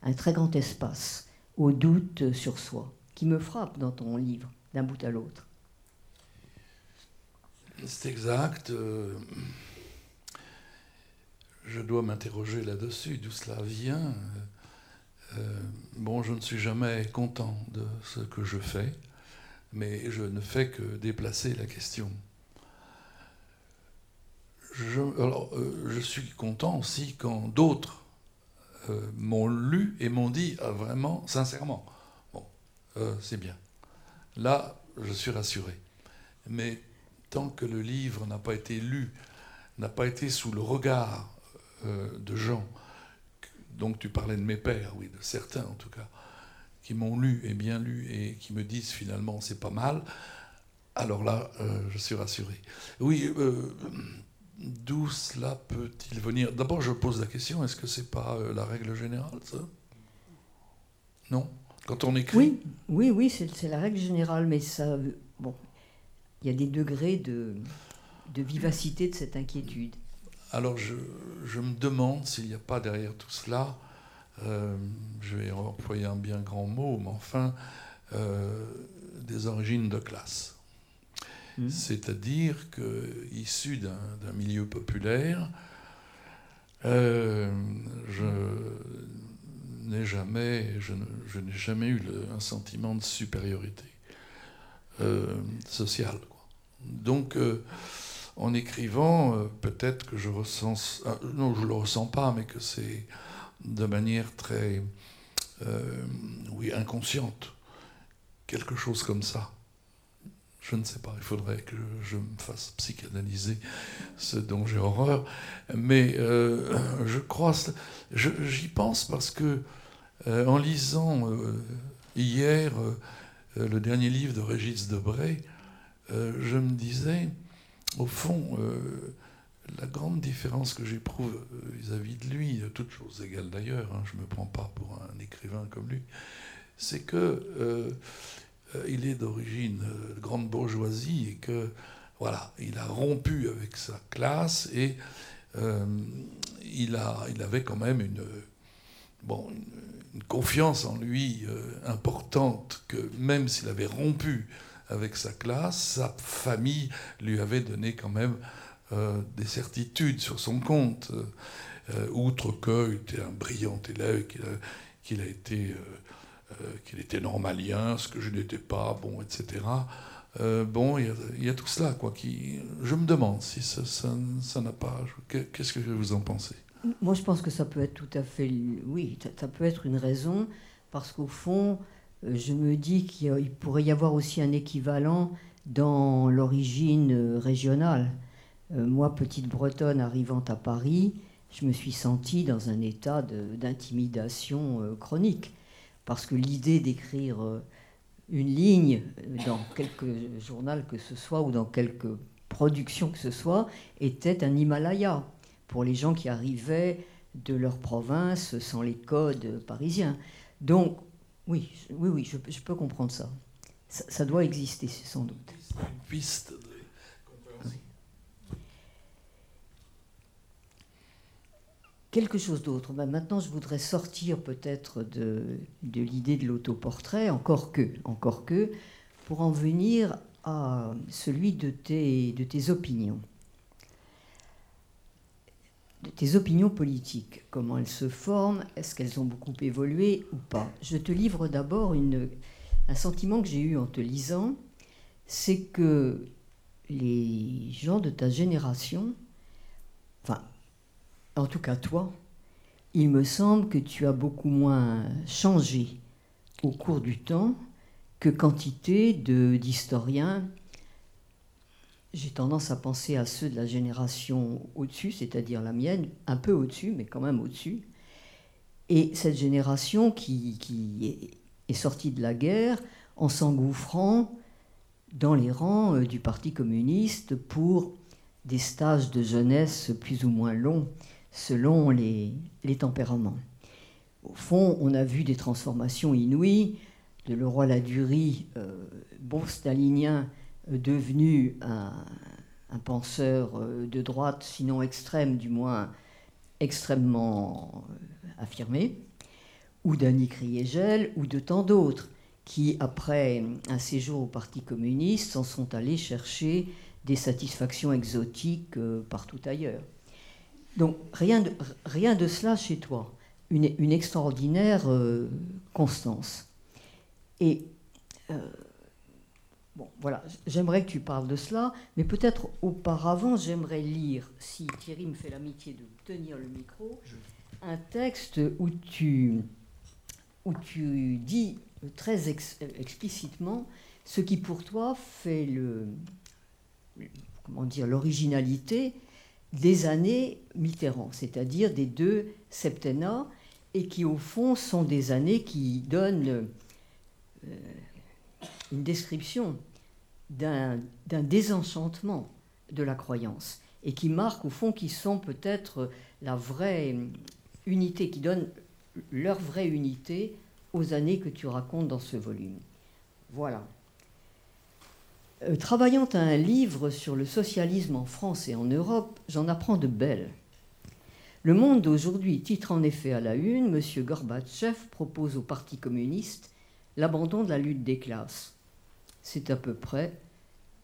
un très grand espace au doute sur soi, qui me frappe dans ton livre, d'un bout à l'autre. C'est exact. Euh, je dois m'interroger là-dessus, d'où cela vient. Euh, bon, je ne suis jamais content de ce que je fais, mais je ne fais que déplacer la question. Je, euh, suis content aussi quand d'autres m'ont lu et m'ont dit ah, vraiment, sincèrement, bon, c'est bien. Là, je suis rassuré. Mais tant que le livre n'a pas été lu, n'a pas été sous le regard euh, de gens, donc tu parlais de mes pères, oui, de certains en tout cas, qui m'ont lu et bien lu et qui me disent finalement c'est pas mal, alors là, euh, je suis rassuré. Oui, euh, d'où cela peut-il venir? D'abord, je pose la question est-ce que c'est pas la règle générale, ça? Non? Quand on écrit? Oui, oui, oui, c'est la règle générale, mais ça. Bon, il y a des degrés de, de vivacité de cette inquiétude. Alors je, je me demande s'il n'y a pas derrière tout cela, euh, je vais employer un bien grand mot, mais enfin, euh, des origines de classe. Mmh. C'est-à-dire que, issu d'un milieu populaire, euh, je n'ai jamais, je, n'ai jamais eu un sentiment de supériorité euh, sociale. Donc, euh, en écrivant, peut-être que je ressens, non, je le ressens pas, mais que c'est de manière très, oui, inconsciente, quelque chose comme ça. Je ne sais pas, il faudrait que je me fasse psychanalyser, ce dont j'ai horreur. Mais euh, je crois, j'y pense parce que euh, en lisant euh, hier le dernier livre de Régis Debray, je me disais, au fond, la grande différence que j'éprouve vis-à-vis de lui, toutes choses égales d'ailleurs, hein, je ne me prends pas pour un écrivain comme lui, c'est que euh, il est d'origine euh, grande bourgeoisie et que voilà, il a rompu avec sa classe et euh, il, a, il avait quand même une, bon, une, confiance en lui importante que même s'il avait rompu avec sa classe, sa famille lui avait donné quand même des certitudes sur son compte, outre qu'il était un brillant élève, qu'il a, été euh, qu'il était normalien, ce que je n'étais pas, bon, etc. Euh, bon, il y, a tout cela, quoi. Je me demande si ça n'a pas. Qu'est-ce que vous en pensez? Moi, je pense que ça peut être tout à fait. Oui, ça peut être une raison, parce qu'au fond, euh, je me dis qu'il pourrait y avoir aussi un équivalent dans l'origine régionale. moi, petite bretonne arrivant à Paris, je me suis sentie dans un état d'intimidation chronique parce que l'idée d'écrire euh, une ligne dans quelque journal que ce soit ou dans quelque production que ce soit était un Himalaya pour les gens qui arrivaient de leur province sans les codes parisiens. Donc, oui, oui, oui, je, peux comprendre ça. ça. ça. doit exister, sans doute. Piste quelque chose d'autre. Ben, maintenant, je voudrais sortir peut-être de, de l'idée de l'autoportrait, encore que, encore que, pour en venir à celui de tes, de tes opinions. De tes opinions politiques, comment elles se forment, est-ce qu'elles ont beaucoup évolué ou pas? Je te livre d'abord un sentiment que j'ai eu en te lisant, c'est que les gens de ta génération, enfin en tout cas toi, il me semble que tu as beaucoup moins changé au cours du temps que quantité d'historiens. J'ai tendance à penser à ceux de la génération au-dessus, c'est-à-dire la mienne, un peu au-dessus, mais quand même au-dessus. Et cette génération qui, est sortie de la guerre en s'engouffrant dans les rangs euh, du Parti communiste pour des stages de jeunesse plus ou moins longs selon les, tempéraments. Au fond, on a vu des transformations inouïes, de Leroy Ladurie, euh, bon stalinien, devenu un, penseur euh, de droite, sinon extrême, du moins extrêmement affirmé, ou d'Annie Kriegel, ou de tant d'autres, qui, après un séjour au Parti communiste, s'en sont allés chercher des satisfactions exotiques partout ailleurs. Donc rien de, rien de cela chez toi. Une, extraordinaire euh, constance. Et euh, bon, voilà, j'aimerais que tu parles de cela, mais peut-être auparavant, j'aimerais lire, si Thierry me fait l'amitié de tenir le micro, un texte où tu, où tu dis très explicitement ce qui pour toi fait le, comment dire, l'originalité des années Mitterrand, c'est-à-dire des deux septennats, et qui au fond sont des années qui donnent euh, une description d'un désenchantement de la croyance, et qui marquent au fond qui sont peut-être la vraie unité, qui donnent leur vraie unité aux années que tu racontes dans ce volume. Voilà. Euh, travaillant à un livre sur le socialisme en France et en Europe, j'en apprends de belles. Le Monde d'aujourd'hui titre en effet à la une M. Gorbatchev propose au Parti communiste l'abandon de la lutte des classes. C'est à peu près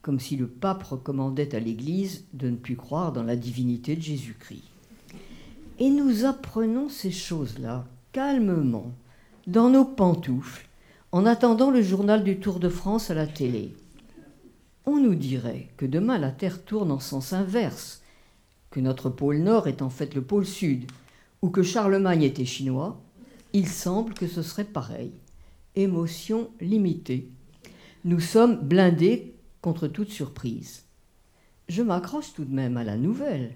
comme si le pape recommandait à l'Église de ne plus croire dans la divinité de Jésus-Christ. Et nous apprenons ces choses-là calmement, dans nos pantoufles, en attendant le journal du Tour de France à la télé. On nous dirait que demain la Terre tourne en sens inverse, que notre pôle nord est en fait le pôle sud, ou que Charlemagne était chinois, il semble que ce serait pareil. Émotion limitée. Nous sommes blindés contre toute surprise. Je m'accroche tout de même à la nouvelle.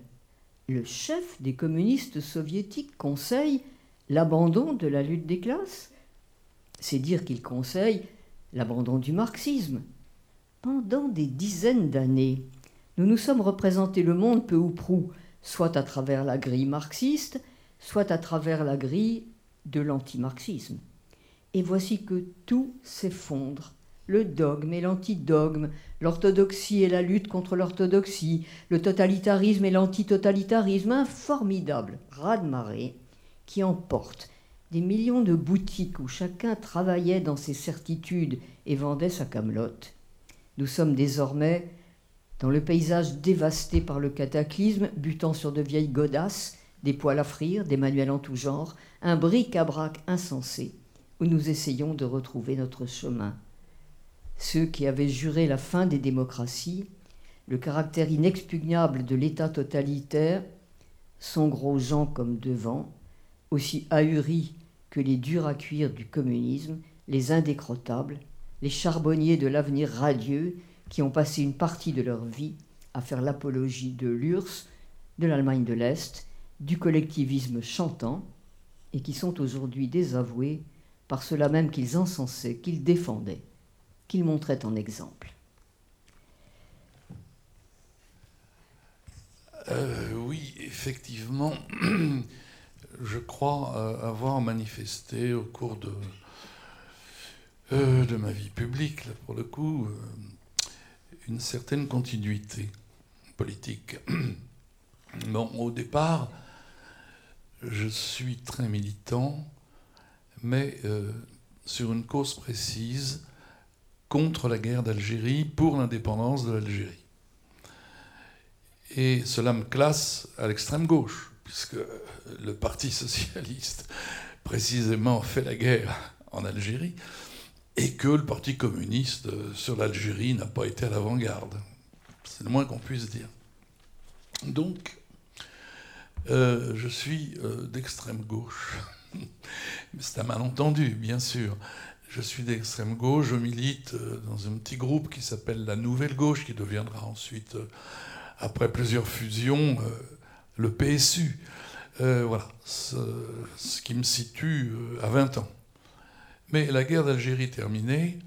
Le chef des communistes soviétiques conseille l'abandon de la lutte des classes. C'est dire qu'il conseille l'abandon du marxisme. Pendant des dizaines d'années, nous nous sommes représentés le monde peu ou prou, soit à travers la grille marxiste, soit à travers la grille de l'antimarxisme. Et voici que tout s'effondre. Le dogme et l'antidogme, l'orthodoxie et la lutte contre l'orthodoxie, le totalitarisme et l'antitotalitarisme, un formidable raz-de-marée qui emporte des millions de boutiques où chacun travaillait dans ses certitudes et vendait sa camelote. Nous sommes désormais dans le paysage dévasté par le cataclysme, butant sur de vieilles godasses, des poils à frire, des manuels en tout genre, un bric-à-brac insensé, où nous essayons de retrouver notre chemin. Ceux qui avaient juré la fin des démocraties, le caractère inexpugnable de l'État totalitaire, sont gros gens comme devant, aussi ahuris que les durs à cuire du communisme, les indécrottables, les charbonniers de l'avenir radieux qui ont passé une partie de leur vie à faire l'apologie de l'URSS, de l'Allemagne de l'Est, du collectivisme chantant, et qui sont aujourd'hui désavoués par cela même qu'ils encensaient, qu'ils défendaient, qu'ils montraient en exemple. Euh, oui, effectivement, je crois euh, avoir manifesté au cours de, euh, de ma vie publique, pour le coup, une certaine continuité politique. Bon, au départ, je suis très militant, mais sur une cause précise, contre la guerre d'Algérie, pour l'indépendance de l'Algérie. Et cela me classe à l'extrême gauche, puisque le Parti socialiste, précisément, fait la guerre en Algérie, et que le Parti communiste sur l'Algérie n'a pas été à l'avant-garde. C'est le moins qu'on puisse dire. Donc, euh, je suis euh, d'extrême gauche. C'est un malentendu, bien sûr. Je suis d'extrême gauche, je milite euh, dans un petit groupe qui s'appelle la Nouvelle Gauche, qui deviendra ensuite, après plusieurs fusions, le PSU. voilà, ce, qui me situe à 20 ans. Mais la guerre d'Algérie terminée,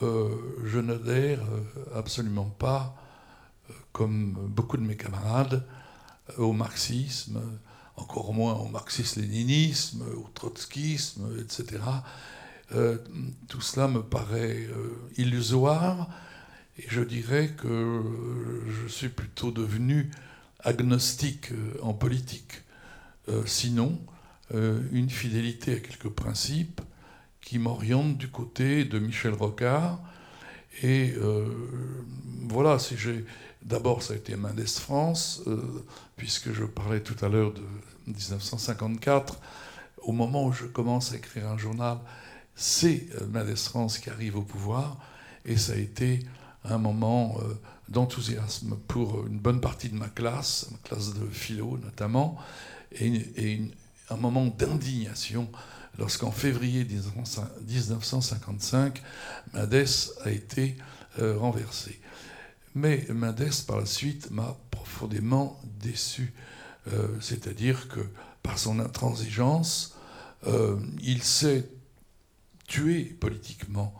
je n'adhère absolument pas, comme beaucoup de mes camarades, au marxisme, encore moins au marxisme-léninisme, au trotskisme, etc. Euh, tout cela me paraît euh, illusoire et je dirais que je suis plutôt devenu agnostique euh, en politique. sinon, une fidélité à quelques principes qui m'orientent du côté de Michel Rocard. Et voilà, si j'ai D'abord, ça a été Mendes France, puisque je parlais tout à l'heure de 1954. Au moment où je commence à écrire un journal, c'est euh, Mendes France qui arrive au pouvoir, et ça a été un moment euh, d'enthousiasme pour une bonne partie de ma classe, ma classe de philo notamment, et, un moment d'indignation lorsqu'en février 1955, Mendes a été renversé. Mais Mendes, par la suite, m'a profondément déçu. Euh, c'est-à-dire que par son intransigeance, euh, il s'est tué politiquement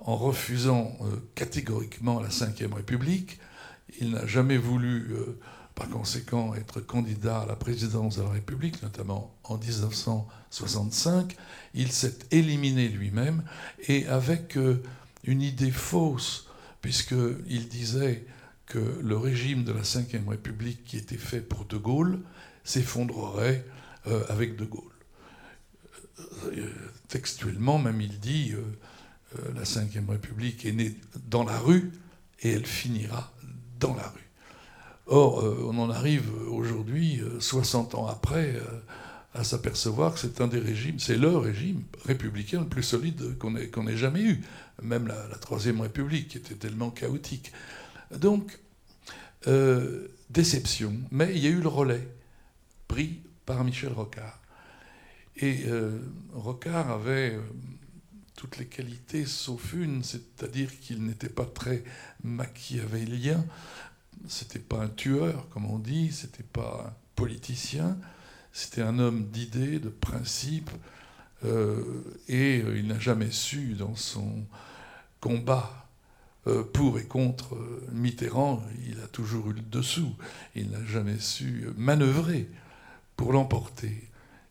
en refusant euh, catégoriquement la Ve République. Il n'a jamais voulu, par conséquent, être candidat à la présidence de la République, notamment en 1965. Il s'est éliminé lui-même et avec une idée fausse puisqu'il disait que le régime de la Ve République qui était fait pour De Gaulle s'effondrerait euh, avec De Gaulle. Euh, textuellement, même il dit euh, la Ve République est née dans la rue et elle finira dans la rue. Or, euh, on en arrive aujourd'hui, 60 ans après, à s'apercevoir que c'est un des régimes, c'est le régime républicain le plus solide qu'on ait, jamais eu, même la, Troisième République était tellement chaotique. Donc, euh, déception, mais il y a eu le relais pris par Michel Rocard. Et euh, Rocard avait euh, toutes les qualités sauf une, c'est-à-dire qu'il n'était pas très machiavélien, c'était pas un tueur, comme on dit, c'était pas un politicien, c'était un homme d'idées, de principes, euh, et il n'a jamais su, dans son combat pour et contre Mitterrand, il a toujours eu le dessous. Il n'a jamais su manœuvrer pour l'emporter.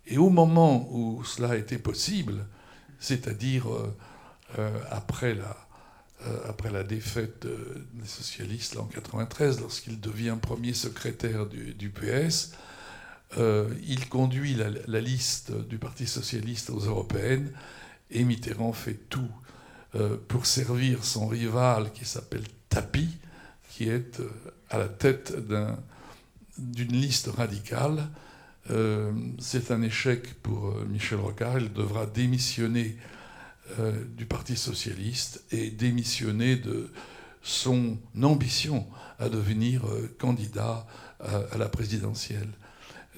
Et au moment où cela était possible, c'est-à-dire après, la, après la défaite des socialistes en 93, lorsqu'il devient premier secrétaire du, PS, euh, il conduit la, liste du Parti socialiste aux européennes et Mitterrand fait tout euh, pour servir son rival qui s'appelle Tapi, qui est euh, à la tête d'une liste radicale. C'est un échec pour Michel Rocard. Il devra démissionner du Parti socialiste et démissionner de son ambition à devenir candidat à la présidentielle.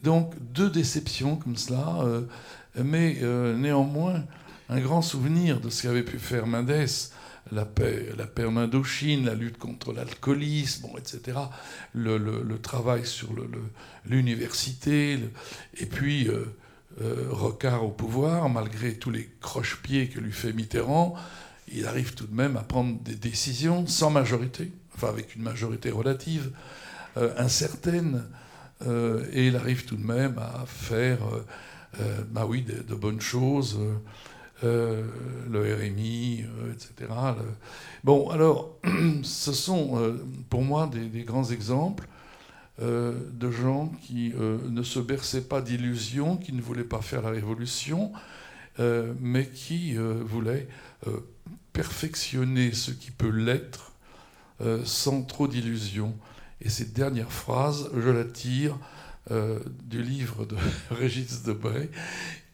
Donc deux déceptions comme cela, euh, mais euh, néanmoins un grand souvenir de ce qu'avait pu faire Mendes, la paix, la paix en Indochine, la lutte contre l'alcoolisme, etc. Le, travail sur l'université, et puis euh, Rocard au pouvoir, malgré tous les croche-pieds que lui fait Mitterrand, il arrive tout de même à prendre des décisions sans majorité, enfin avec une majorité relative, incertaine. Euh, et il arrive tout de même à faire, euh, euh, bah oui, de, bonnes choses, le RMI, etc. Bon, alors, ce sont pour moi des, grands exemples de gens qui ne se berçaient pas d'illusions, qui ne voulaient pas faire la révolution, mais qui voulaient perfectionner ce qui peut l'être sans trop d'illusions. Et cette dernière phrase, je la tire euh, du livre de Régis Debray,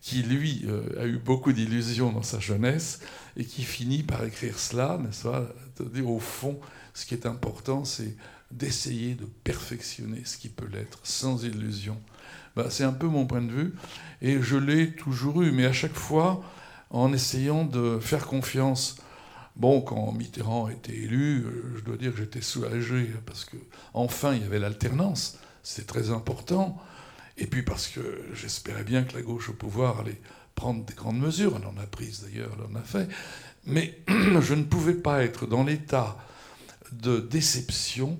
qui lui euh, a eu beaucoup d'illusions dans sa jeunesse et qui finit par écrire cela, n'est-ce pas? Au fond, ce qui est important, c'est d'essayer de perfectionner ce qui peut l'être sans illusion. Ben, c'est un peu mon point de vue et je l'ai toujours eu, mais à chaque fois en essayant de faire confiance Bon, quand Mitterrand été élu, euh, je dois dire que j'étais soulagé parce que enfin il y avait l'alternance, c'est très important. Et puis parce que j'espérais bien que la gauche au pouvoir allait prendre des grandes mesures, elle en a prises d'ailleurs, elle en a fait. Mais je ne pouvais pas être dans l'état de déception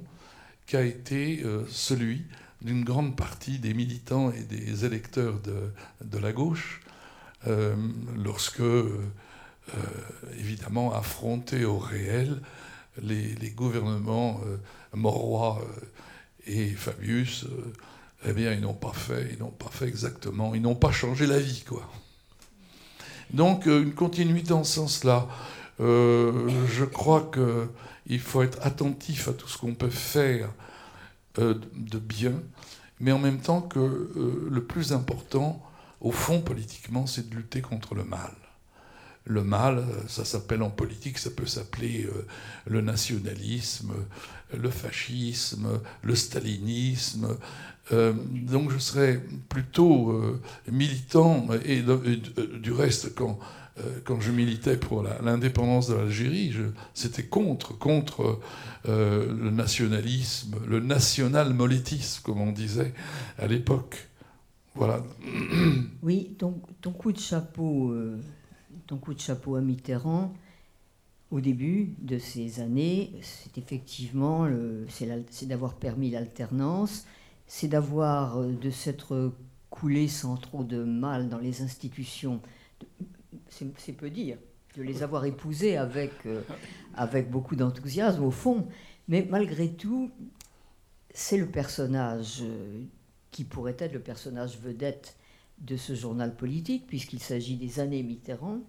qu'a été euh, celui d'une grande partie des militants et des électeurs de, la gauche euh, lorsque euh, évidemment affronter au réel les, gouvernements euh, Morois et Fabius. Eh bien, ils n'ont pas fait, ils n'ont pas fait exactement, ils n'ont pas changé la vie, quoi. Donc, une continuité en ce sens-là. je crois qu'il faut être attentif à tout ce qu'on peut faire de bien, mais en même temps que le plus important, au fond, politiquement, c'est de lutter contre le mal le mal, ça s'appelle en politique, ça peut s'appeler euh, le nationalisme, le fascisme, le stalinisme. Euh, donc je serais plutôt euh, militant, et, du reste, quand, quand je militais pour l'indépendance de l'Algérie, c'était contre, contre le nationalisme, le national-molétisme, comme on disait à l'époque. Voilà. Oui, donc ton coup de chapeau ton coup de chapeau à Mitterrand, au début de ces années, c'est effectivement c'est d'avoir permis l'alternance, c'est d'avoir euh, de s'être coulé sans trop de mal dans les institutions. C'est peu dire de les avoir épousées avec, euh, avec beaucoup d'enthousiasme au fond, mais malgré tout, c'est le personnage euh, qui pourrait être le personnage vedette de ce journal politique, puisqu'il s'agit des années Mitterrand.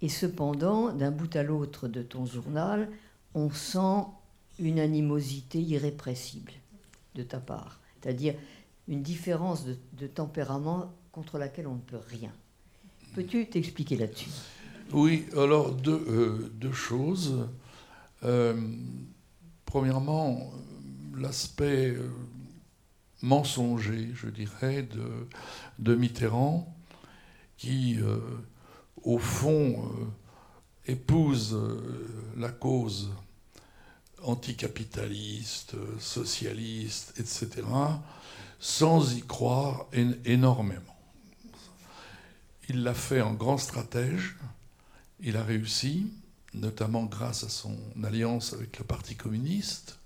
Et cependant, d'un bout à l'autre de ton journal, on sent une animosité irrépressible de ta part, c'est-à-dire une différence de, tempérament contre laquelle on ne peut rien. Peux-tu t'expliquer là-dessus? Oui, alors deux, euh, choses. Euh, premièrement, l'aspect euh, mensonger, je dirais, de, de Mitterrand, qui, au fond, épouse la cause anticapitaliste, socialiste, etc., sans y croire énormément. Il l'a fait en grand stratège, il a réussi, notamment grâce à son alliance avec le Parti communiste.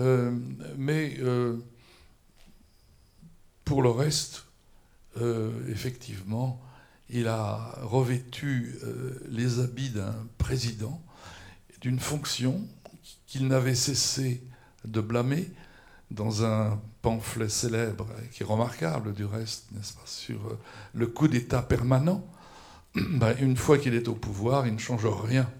Euh, mais euh, pour le reste, euh, effectivement, il a revêtu les habits d'un président, d'une fonction qu'il n'avait cessé de blâmer dans un pamphlet célèbre, qui est remarquable du reste, n'est-ce pas, sur euh, le coup d'État permanent. Ben, une fois qu'il est au pouvoir, il ne change rien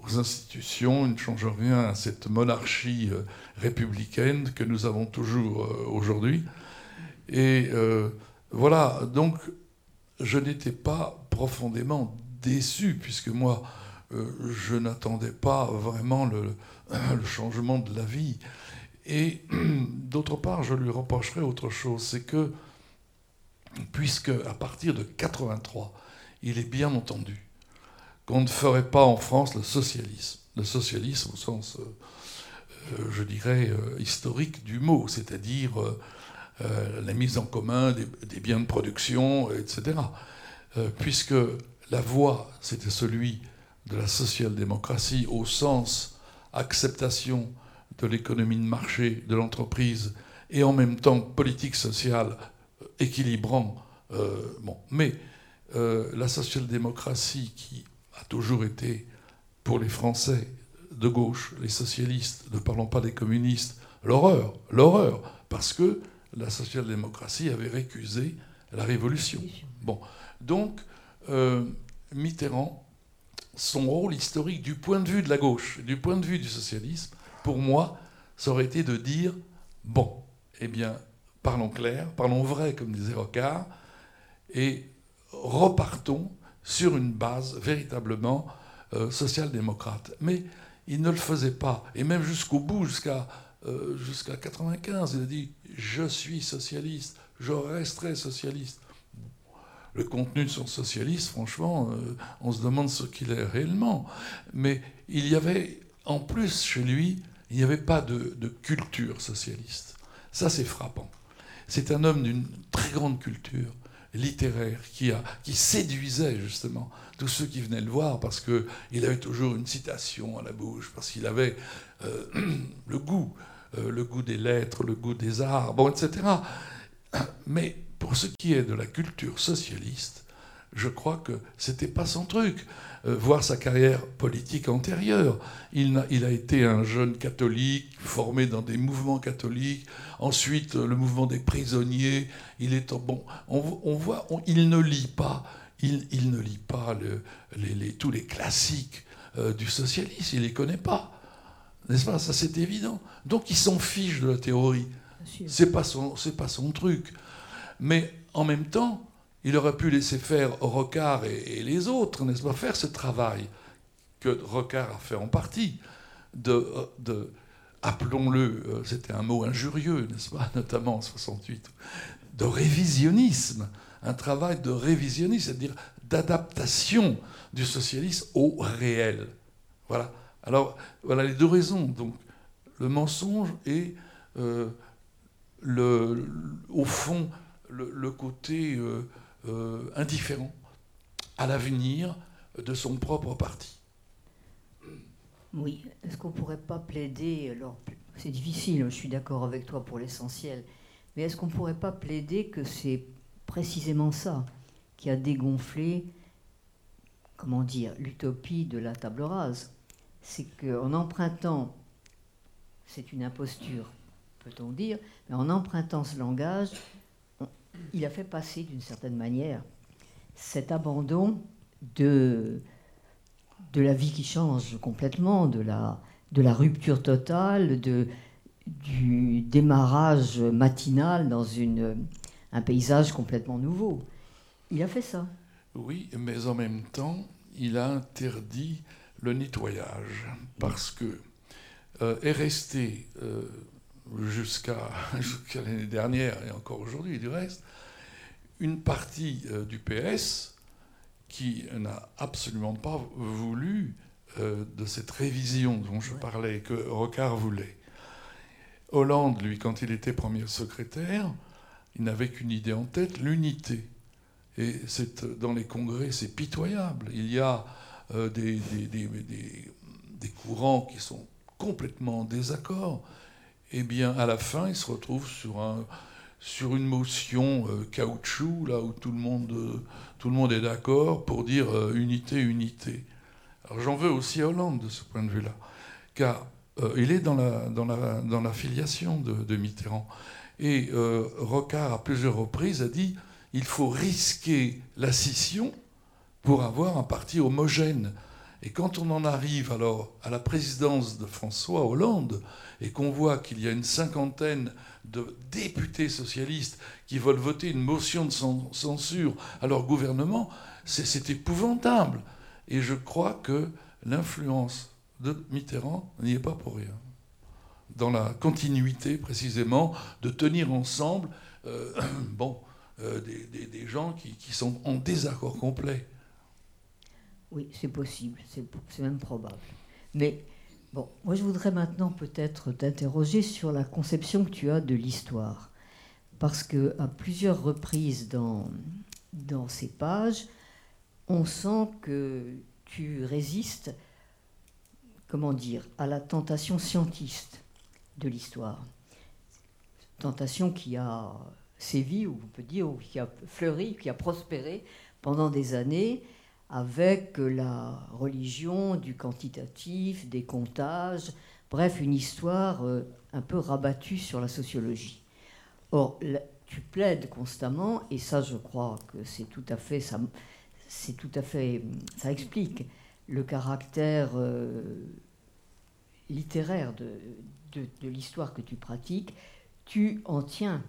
aux institutions, il ne change rien à cette monarchie euh, républicaine que nous avons toujours euh, aujourd'hui. Et voilà, donc je n'étais pas profondément déçu, puisque moi, je n'attendais pas vraiment le, le changement de la vie. Et d'autre part, je lui reprocherai autre chose, c'est que, puisque à partir de 83, il est bien entendu qu'on ne ferait pas en France le socialisme, le socialisme au sens, euh, euh, je dirais, euh, historique du mot, c'est-à-dire la mise en commun des, des biens de production, etc. puisque la voie, c'était celui de la social-démocratie au sens acceptation de l'économie de marché, de l'entreprise, et en même temps politique sociale euh, équilibrant. Euh, bon. Mais euh, la social-démocratie, qui a toujours été, pour les Français de gauche, les socialistes, ne parlons pas des communistes, l'horreur, l'horreur, parce que la social-démocratie avait récusé la révolution. Bon. Donc, Mitterrand son rôle historique du point de vue de la gauche, du point de vue du socialisme, pour moi, ça aurait été de dire bon, eh bien, parlons clair, parlons vrai, comme disait Rocard, et repartons sur une base véritablement euh, social-démocrate. Mais il ne le faisait pas, et même jusqu'au bout, jusqu'à euh, jusqu'à 95, il a dit je suis socialiste, je resterai socialiste le contenu de son socialisme, franchement, euh, on se demande ce qu'il est réellement. Mais il y avait, en plus, chez lui, il n'y avait pas de, culture socialiste. Ça, c'est frappant. C'est un homme d'une très grande culture littéraire qui, a, qui séduisait justement tous ceux qui venaient le voir parce qu'il avait toujours une citation à la bouche, parce qu'il avait euh, le goût, euh, le goût des lettres, le goût des arts, bon, etc. Mais pour ce qui est de la culture socialiste, je crois que c'était pas son truc. Euh, voir sa carrière politique antérieure. Il a, il a, été un jeune catholique formé dans des mouvements catholiques. Ensuite, le mouvement des prisonniers. Il est bon. On, voit, il ne lit pas. Il, il ne lit pas le, les, tous les classiques euh, du socialisme. Il les connaît pas, n'est-ce pas? Ça c'est évident. Donc il s'en fiche de la théorie. C'est pas son, c'est pas son truc. Mais en même temps, il aurait pu laisser faire Rocard et, les autres, n'est-ce pas, faire ce travail que Rocard a fait en partie, de, appelons-le, euh, c'était un mot injurieux, n'est-ce pas, notamment en 68, de révisionnisme, un travail de révisionnisme, c'est-à-dire d'adaptation du socialisme au réel. Voilà. Alors, voilà les deux raisons. Donc, le mensonge et, euh, le, au fond, le, côté euh, euh, indifférent à l'avenir de son propre parti. Oui, est-ce qu'on ne pourrait pas plaider, alors c'est difficile, je suis d'accord avec toi pour l'essentiel, mais est-ce qu'on ne pourrait pas plaider que c'est précisément ça qui a dégonflé, comment dire, l'utopie de la table rase? C'est qu'en empruntant, c'est une imposture, peut-on dire, mais en empruntant ce langage, il a fait passer d'une certaine manière cet abandon de, de la vie qui change complètement, de la, de la rupture totale, du démarrage matinal dans une, un paysage complètement nouveau. Il a fait ça. Oui, mais en même temps, il a interdit le nettoyage parce que euh, est resté euh, jusqu'à l'année dernière et encore aujourd'hui du reste une partie euh, du PS qui n'a absolument pas voulu de cette révision dont je parlais que Rocard voulait. Hollande, lui, quand il était premier secrétaire, il n'avait qu'une idée en tête, l'unité. Et dans les congrès, c'est pitoyable. Il y a euh, des, des, courants qui sont complètement en désaccord. Et bien, à la fin, ils se retrouvent sur, un, sur une motion euh, caoutchouc, là où tout le monde, tout le monde est d'accord pour dire euh, unité, unité. Alors j'en veux aussi à Hollande de ce point de vue-là, car il est dans la, dans la, dans filiation de, de Mitterrand. Et Rocard, à plusieurs reprises, a dit il faut risquer la scission pour avoir un parti homogène. Et quand on en arrive alors à la présidence de François Hollande et qu'on voit qu'il y a une cinquantaine de députés socialistes qui veulent voter une motion de censure à leur gouvernement, c'est épouvantable. Et je crois que l'influence de Mitterrand n'y est pas pour rien. Dans la continuité précisément de tenir ensemble euh, bon, euh, des, gens qui, qui sont en désaccord complet. Oui, c'est possible, c'est même probable. Mais bon, moi je voudrais maintenant peut-être t'interroger sur la conception que tu as de l'histoire. Parce que à plusieurs reprises dans, dans ces pages, on sent que tu résistes, comment dire, à la tentation scientiste de l'histoire. Tentation qui a sévi, ou on peut dire, ou qui a fleuri, qui a prospéré pendant des années, avec la religion du quantitatif, des comptages, bref, une histoire euh, un peu rabattue sur la sociologie. Or, tu plaides constamment, et ça, je crois que c'est tout à fait, ça, c'est tout à fait, ça explique le caractère euh, littéraire de, de l'histoire que tu pratiques. Tu en tiens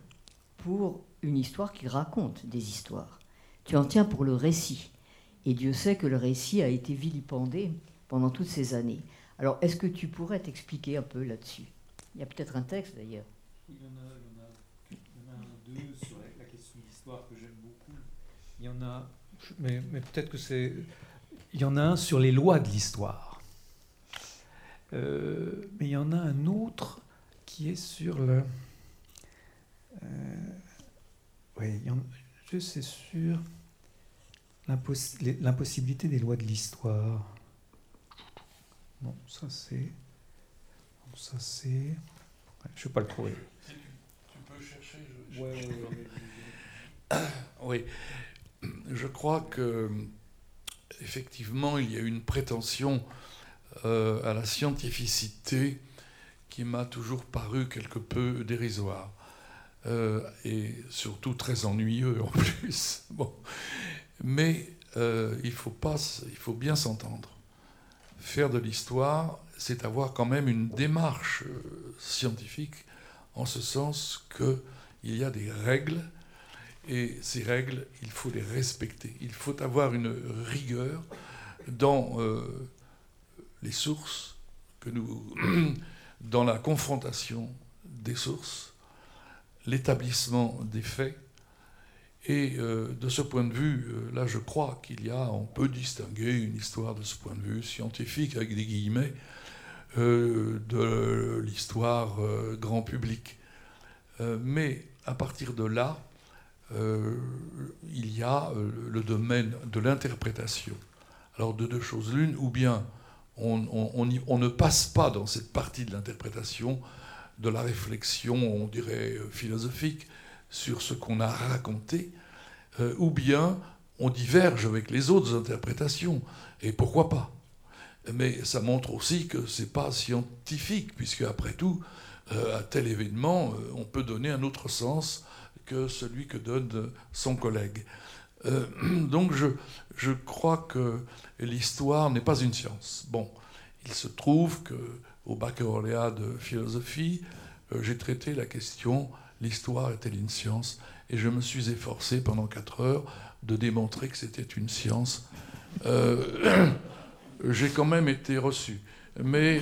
pour une histoire qui raconte des histoires. Tu en tiens pour le récit. Et Dieu sait que le récit a été vilipendé pendant toutes ces années. Alors, est-ce que tu pourrais t'expliquer un peu là-dessus? Il y a peut-être un texte d'ailleurs. Il y en a, il deux sur la question de l'histoire que j'aime beaucoup. Il y en a, peut-être que c'est. Y en a un sur les lois de l'histoire. Euh, mais il y en a un autre qui est sur le. Euh, oui, je sais sûr l'impossibilité des lois de l'histoire. Non, ça c'est. Ça c'est. je ne vais pas le trouver. Tu, peux chercher. Je, oui. Je crois que effectivement, il y a une prétention euh, à la scientificité qui m'a toujours paru quelque peu dérisoire. Euh, et surtout très ennuyeux en plus. Bon. Mais euh, il, faut pas, il faut bien s'entendre. Faire de l'histoire, c'est avoir quand même une démarche euh, scientifique, en ce sens qu'il y a des règles, et ces règles, il faut les respecter. Il faut avoir une rigueur dans euh, les sources, que nous, dans la confrontation des sources, l'établissement des faits, et euh, de ce point de vue, euh, là, je crois qu'il y a, on peut distinguer une histoire de ce point de vue scientifique, avec des guillemets, euh, de l'histoire grand public. mais à partir de là, il y a le domaine de l'interprétation. Alors, de deux choses l'une, ou bien on, on, ne passe pas dans cette partie de l'interprétation de la réflexion, on dirait philosophique, sur ce qu'on a raconté, euh, ou bien on diverge avec les autres interprétations. Et pourquoi pas Mais ça montre aussi que ce n'est pas scientifique, puisque après tout, euh, à tel événement, euh, on peut donner un autre sens que celui que donne son collègue. donc je, je crois que l'histoire n'est pas une science. Bon, il se trouve que au baccalauréat de philosophie, j'ai traité la question l'histoire est-elle une science Et je me suis efforcé pendant quatre heures de démontrer que c'était une science. j'ai quand même été reçu. Mais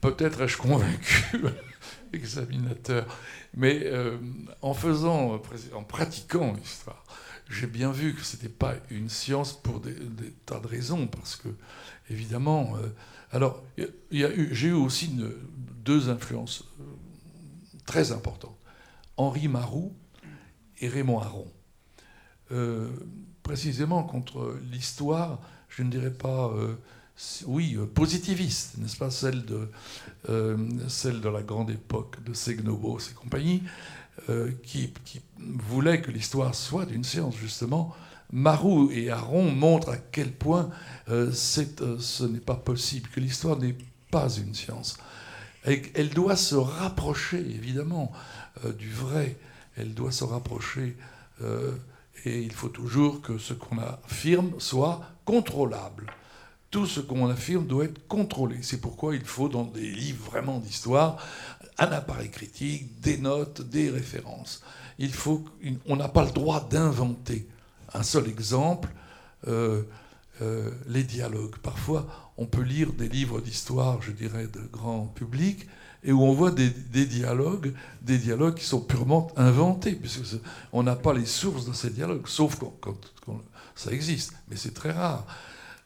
peut-être ai-je convaincu examinateur. Mais euh, en faisant, en pratiquant l'histoire, j'ai bien vu que ce n'était pas une science pour des, tas de raisons, parce que, évidemment, euh, alors, j'ai eu aussi deux influences euh, très importantes. Henri Marou et Raymond Aron. précisément contre l'histoire, je ne dirais pas oui, euh, positiviste, n'est-ce pas, celle de, euh, celle de la grande époque de Segnobos et compagnie, euh, qui, voulait que l'histoire soit une science, justement. Marou et Aron montrent à quel point ce n'est pas possible, que l'histoire n'est pas une science. Elle doit se rapprocher, évidemment, du vrai. Elle doit se rapprocher, et il faut toujours que ce qu'on affirme soit contrôlable tout ce qu'on affirme doit être contrôlé. C'est pourquoi il faut, dans des livres vraiment d'histoire, un appareil critique, des notes, des références. Il faut, on n'a pas le droit d'inventer. Un seul exemple, euh, euh, les dialogues. Parfois, on peut lire des livres d'histoire, je dirais, de grand public, et où on voit des, dialogues, des dialogues qui sont purement inventés, puisque on n'a pas les sources de ces dialogues, sauf quand ça existe, mais c'est très rare.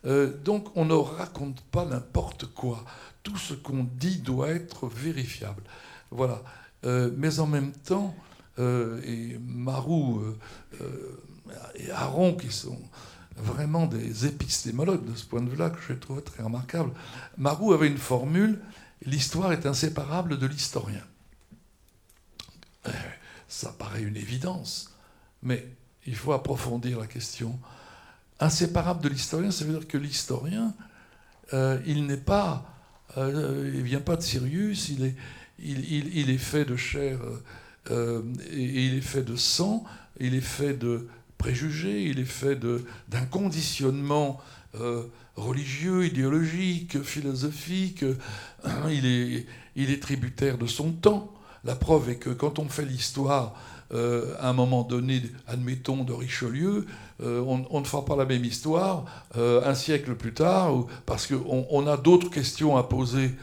Euh, donc on ne raconte pas n'importe quoi. Tout ce qu'on dit doit être vérifiable. Voilà. Euh, mais en même temps, euh, et Marou et Aaron, qui sont vraiment des épistémologues de ce point de vue-là, que je trouve très remarquable, Marou avait une formule l'histoire est inséparable de l'historien. Ça paraît une évidence, mais il faut approfondir la question inséparable de l'historien, ça veut dire que l'historien, euh, il n'est pas, euh, il vient pas de Sirius, il est, il, est fait de chair, euh, et il est fait de sang, il est fait de il est fait d'un conditionnement religieux, idéologique, philosophique. Il est, il est tributaire de son temps. La preuve est que quand on fait l'histoire euh, à un moment donné, admettons, de Richelieu, euh, on, ne fera pas la même histoire euh, un siècle plus tard, parce qu'on on a d'autres questions à poser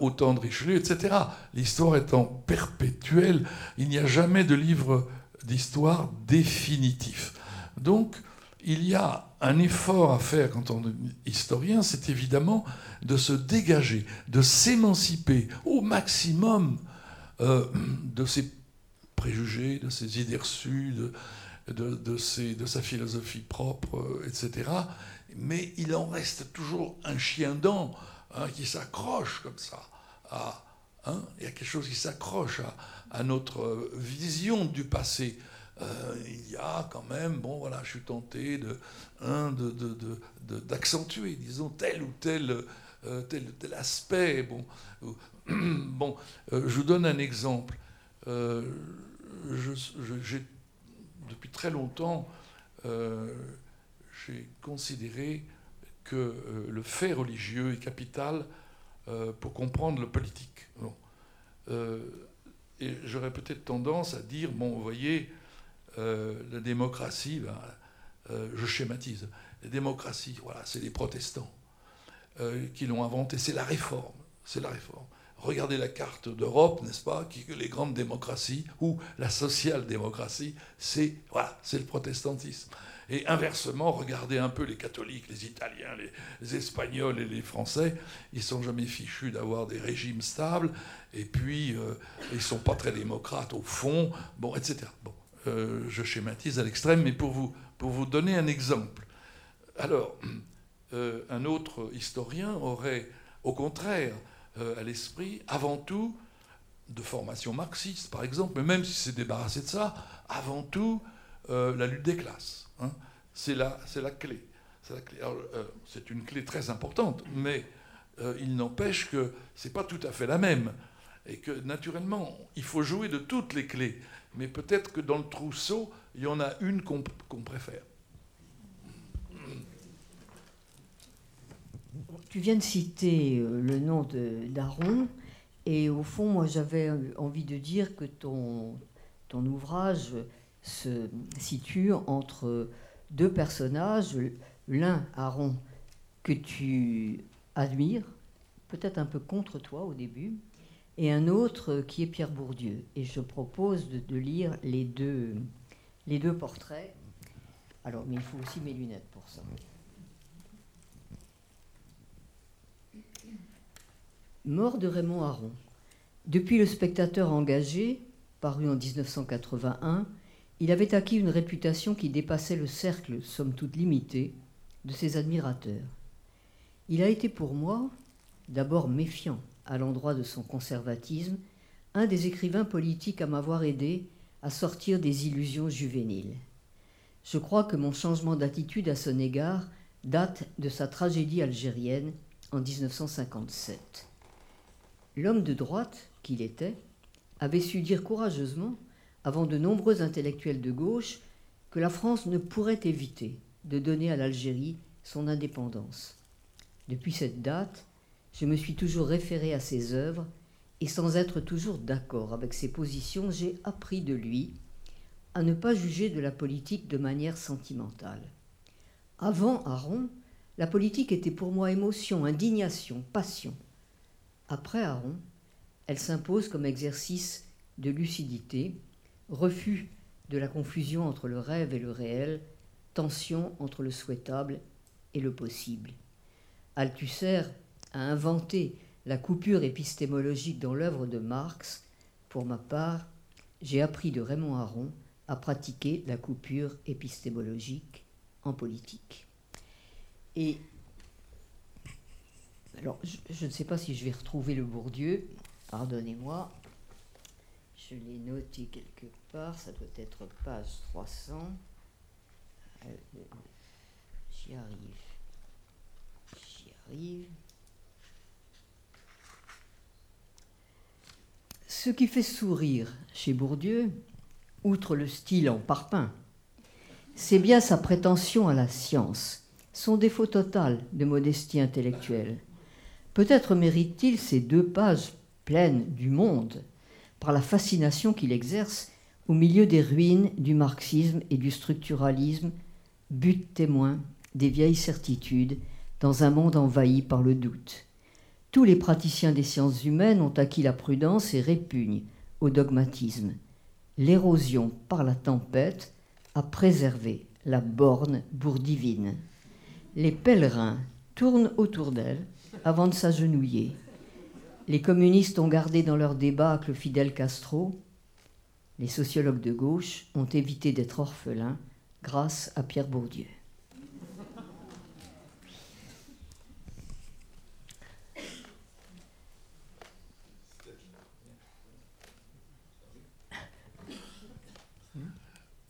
au temps de Richelieu, etc. L'histoire étant perpétuelle, il n'y a jamais de livre d'histoire définitif. Donc, il y a un effort à faire quand on est historien, c'est évidemment de se dégager, de s'émanciper au maximum de ces préjugés, de ses idées reçues, de, de, sa philosophie propre, euh, etc. Mais il en reste toujours un chien dent hein, qui s'accroche comme ça. À, hein, il y a quelque chose qui s'accroche à, notre vision du passé. Euh, il y a quand même, bon voilà, je suis tenté de, hein, d'accentuer, disons, tel ou tel, euh, tel, tel aspect. Bon, bon je vous donne un exemple j'ai, depuis très longtemps, euh, j'ai considéré que euh, le fait religieux est capital euh, pour comprendre le politique. Et j'aurais peut-être tendance à dire, bon, vous voyez, la démocratie, ben, je schématise, la démocratie, voilà, c'est les protestants qui l'ont inventé, c'est la réforme, c'est la réforme. Regardez la carte d'Europe, n'est-ce pas, qui, les grandes démocraties, ou la social-démocratie, c'est le protestantisme. Et inversement, regardez un peu les catholiques, les Italiens, les, Espagnols et les Français, ils sont jamais fichus d'avoir des régimes stables, et puis euh, ils sont pas très démocrates au fond, bon, etc. Bon, euh, je schématise à l'extrême, mais pour vous, pour vous donner un exemple. Alors, euh, un autre historien aurait, au contraire, euh, à l'esprit, avant tout, de formation marxiste, par exemple, mais même si c'est débarrassé de ça, avant tout, la lutte des classes. Hein. C'est la, la, clé. Euh, c'est une clé très importante, mais il n'empêche que ce n'est pas tout à fait la même. Et que naturellement, il faut jouer de toutes les clés. Mais peut-être que dans le trousseau, il y en a une qu'on préfère. tu viens de citer le nom d'Aaron, et au fond, moi j'avais envie de dire que ton ouvrage se situe entre deux personnages, l'un, Aaron, que tu admires, peut-être un peu contre toi au début, et un autre qui est Pierre Bourdieu. Et je propose de, lire les deux, les deux portraits. Alors, mais il faut aussi mes lunettes pour ça. Mort de Raymond Aron. Depuis le spectateur engagé, paru en 1981, il avait acquis une réputation qui dépassait le cercle, somme toute limité, de ses admirateurs. Il a été pour moi, d'abord méfiant à l'endroit de son conservatisme, un des écrivains politiques à m'avoir aidé à sortir des illusions juvéniles. Je crois que mon changement d'attitude à son égard date de sa tragédie algérienne en 1957. L'homme de droite qu'il était avait su dire courageusement avant de nombreux intellectuels de gauche que la France ne pourrait éviter de donner à l'Algérie son indépendance. Depuis cette date, je me suis toujours référé à ses œuvres et sans être toujours d'accord avec ses positions, j'ai appris de lui à ne pas juger de la politique de manière sentimentale. Avant Aaron, la politique était pour moi émotion, indignation, passion. Après Aaron, elle s'impose comme exercice de lucidité, refus de la confusion entre le rêve et le réel, tension entre le souhaitable et le possible. Althusser a inventé la coupure épistémologique dans l'œuvre de Marx. Pour ma part, j'ai appris de Raymond Aron à pratiquer la coupure épistémologique en politique. Et alors, je, je, ne sais pas si je vais retrouver le Bourdieu, pardonnez-moi, je l'ai noté quelque part, ça doit être page 300. Euh, j'y arrive. J'y arrive. Ce qui fait sourire chez Bourdieu, outre le style en parpaing, c'est bien sa prétention à la science, son défaut total de modestie intellectuelle. Peut-être mérite-t-il ces deux pages pleines du monde par la fascination qu'il exerce au milieu des ruines du marxisme et du structuralisme, but témoin des vieilles certitudes dans un monde envahi par le doute. Tous les praticiens des sciences humaines ont acquis la prudence et répugnent au dogmatisme. L'érosion par la tempête a préservé la borne bourdivine. Les pèlerins tournent autour d'elle avant de s'agenouiller. Les communistes ont gardé dans leur débâcle Fidel Castro. Les sociologues de gauche ont évité d'être orphelins grâce à Pierre Bourdieu.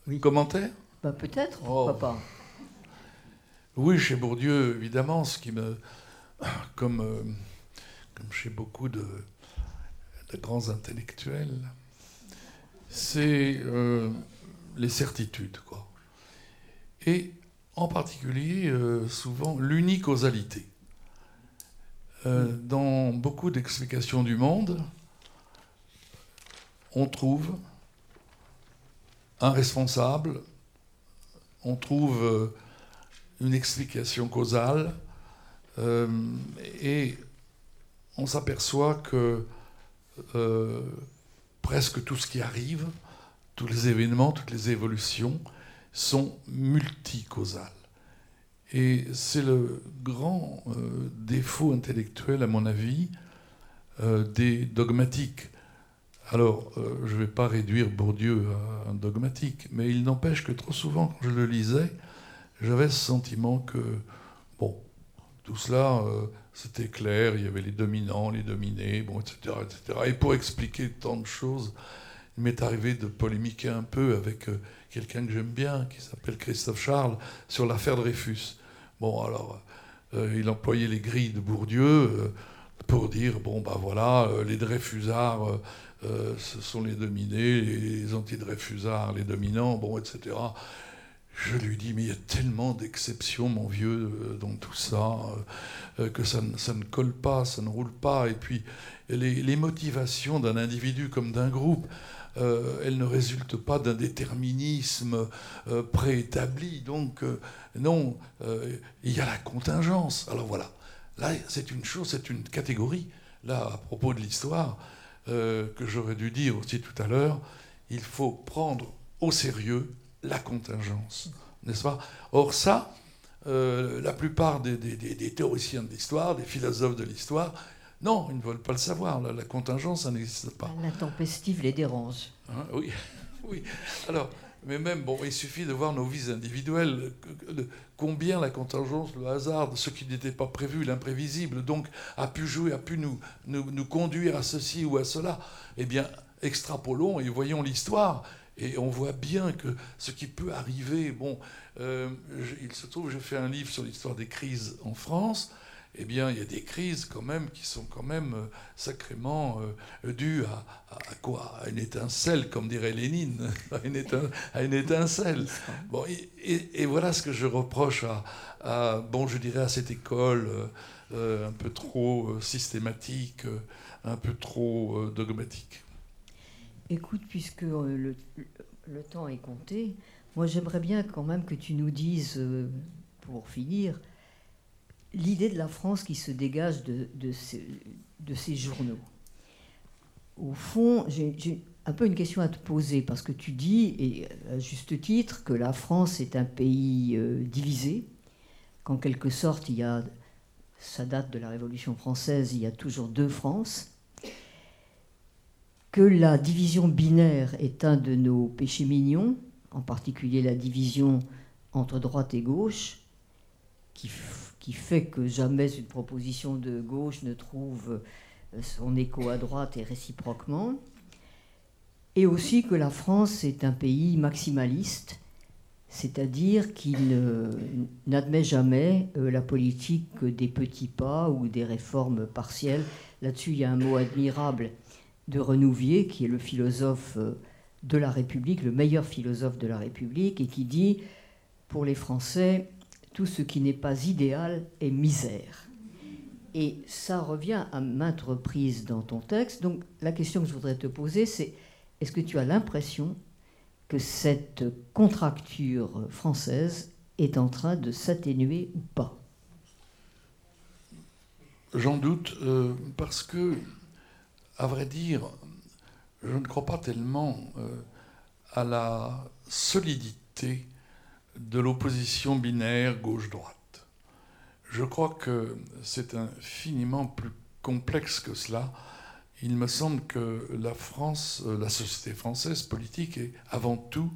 Oui. Commentaire? Bah, Peut-être, oh. papa. Oui, chez Bourdieu, évidemment, ce qui me. Comme. Euh, chez beaucoup de, grands intellectuels, c'est euh, les certitudes. Quoi. Et en particulier, euh, souvent, l'unicausalité. Euh, dans beaucoup d'explications du monde, on trouve un responsable, on trouve une explication causale, et on s'aperçoit que euh, presque tout ce qui arrive, tous les événements, toutes les évolutions sont multicausales. Et c'est le grand euh, défaut intellectuel, à mon avis, euh, des dogmatiques. Alors, je ne vais pas réduire Bourdieu à un dogmatique, mais il n'empêche que trop souvent, quand je le lisais, j'avais ce sentiment que, bon, tout cela, c'était clair, il y avait les dominants, les dominés, bon, etc., etc. Et pour expliquer tant de choses, il m'est arrivé de polémiquer un peu avec euh, quelqu'un que j'aime bien, qui s'appelle Christophe Charles, sur l'affaire Dreyfus. Bon, alors, euh, il employait les grilles de Bourdieu euh, pour dire, bon, ben voilà, les Dreyfusards, ce sont les dominés, les anti-Dreyfusards, les dominants, bon, etc. Je lui dis, mais il y a tellement d'exceptions, mon vieux, euh, dans tout ça, euh, que ça, ne colle pas, ça ne roule pas. Et puis, les, motivations d'un individu comme d'un groupe, elles ne résultent pas d'un déterminisme préétabli. Donc, non, il y a la contingence. Alors voilà, là, c'est une chose, c'est une catégorie. Là, à propos de l'histoire, que j'aurais dû dire aussi tout à l'heure, il faut prendre au sérieux la contingence, n'est-ce pas? Or ça, euh, la plupart des, théoriciens de l'histoire, des philosophes de l'histoire, non, ils ne veulent pas le savoir. La, contingence, ça n'existe pas. La tempestive les dérange. Hein, oui, oui. Alors, mais même, bon, il suffit de voir nos vies individuelles, combien la contingence, le hasard, ce qui n'était pas prévu, l'imprévisible, donc, a pu jouer, a pu nous, nous, nous conduire à ceci ou à cela. Eh bien, extrapolons et voyons l'histoire. Et on voit bien que ce qui peut arriver, bon, euh, il se trouve, j'ai fait un livre sur l'histoire des crises en France. Eh bien, il y a des crises quand même qui sont quand même euh, sacrément euh, dues à, quoi? À une étincelle, comme dirait Lénine, à une, étincelle. Bon, et, voilà ce que je reproche à, bon, je dirais à cette école un peu trop systématique, un peu trop dogmatique. Écoute, puisque euh, le, temps est compté, moi j'aimerais bien quand même que tu nous dises, euh, pour finir, l'idée de la France qui se dégage de, ces, journaux. Au fond, j'ai un peu une question à te poser, parce que tu dis, et à juste titre, que la France est un pays euh, divisé, qu'en quelque sorte, il y a, ça date de la Révolution française, il y a toujours deux France que la division binaire est un de nos péchés mignons, en particulier la division entre droite et gauche, qui, fait que jamais une proposition de gauche ne trouve euh, son écho à droite et réciproquement, et aussi que la France est un pays maximaliste, c'est-à-dire qu'il n'admet jamais euh, la politique des petits pas ou des réformes partielles. Là-dessus, il y a un mot admirable de Renouvier, qui est le philosophe euh, de la République, le meilleur philosophe de la République, et qui dit, pour les Français, tout ce qui n'est pas idéal est misère. Et ça revient à maintes reprises dans ton texte. Donc la question que je voudrais te poser, c'est est-ce que tu as l'impression que cette contracture française est en train de s'atténuer ou pas? J'en doute, euh, parce que à vrai dire, je ne crois pas tellement euh, à la solidité de l'opposition binaire gauche-droite. Je crois que c'est infiniment plus complexe que cela. Il me semble que la France, euh, la société française politique est avant tout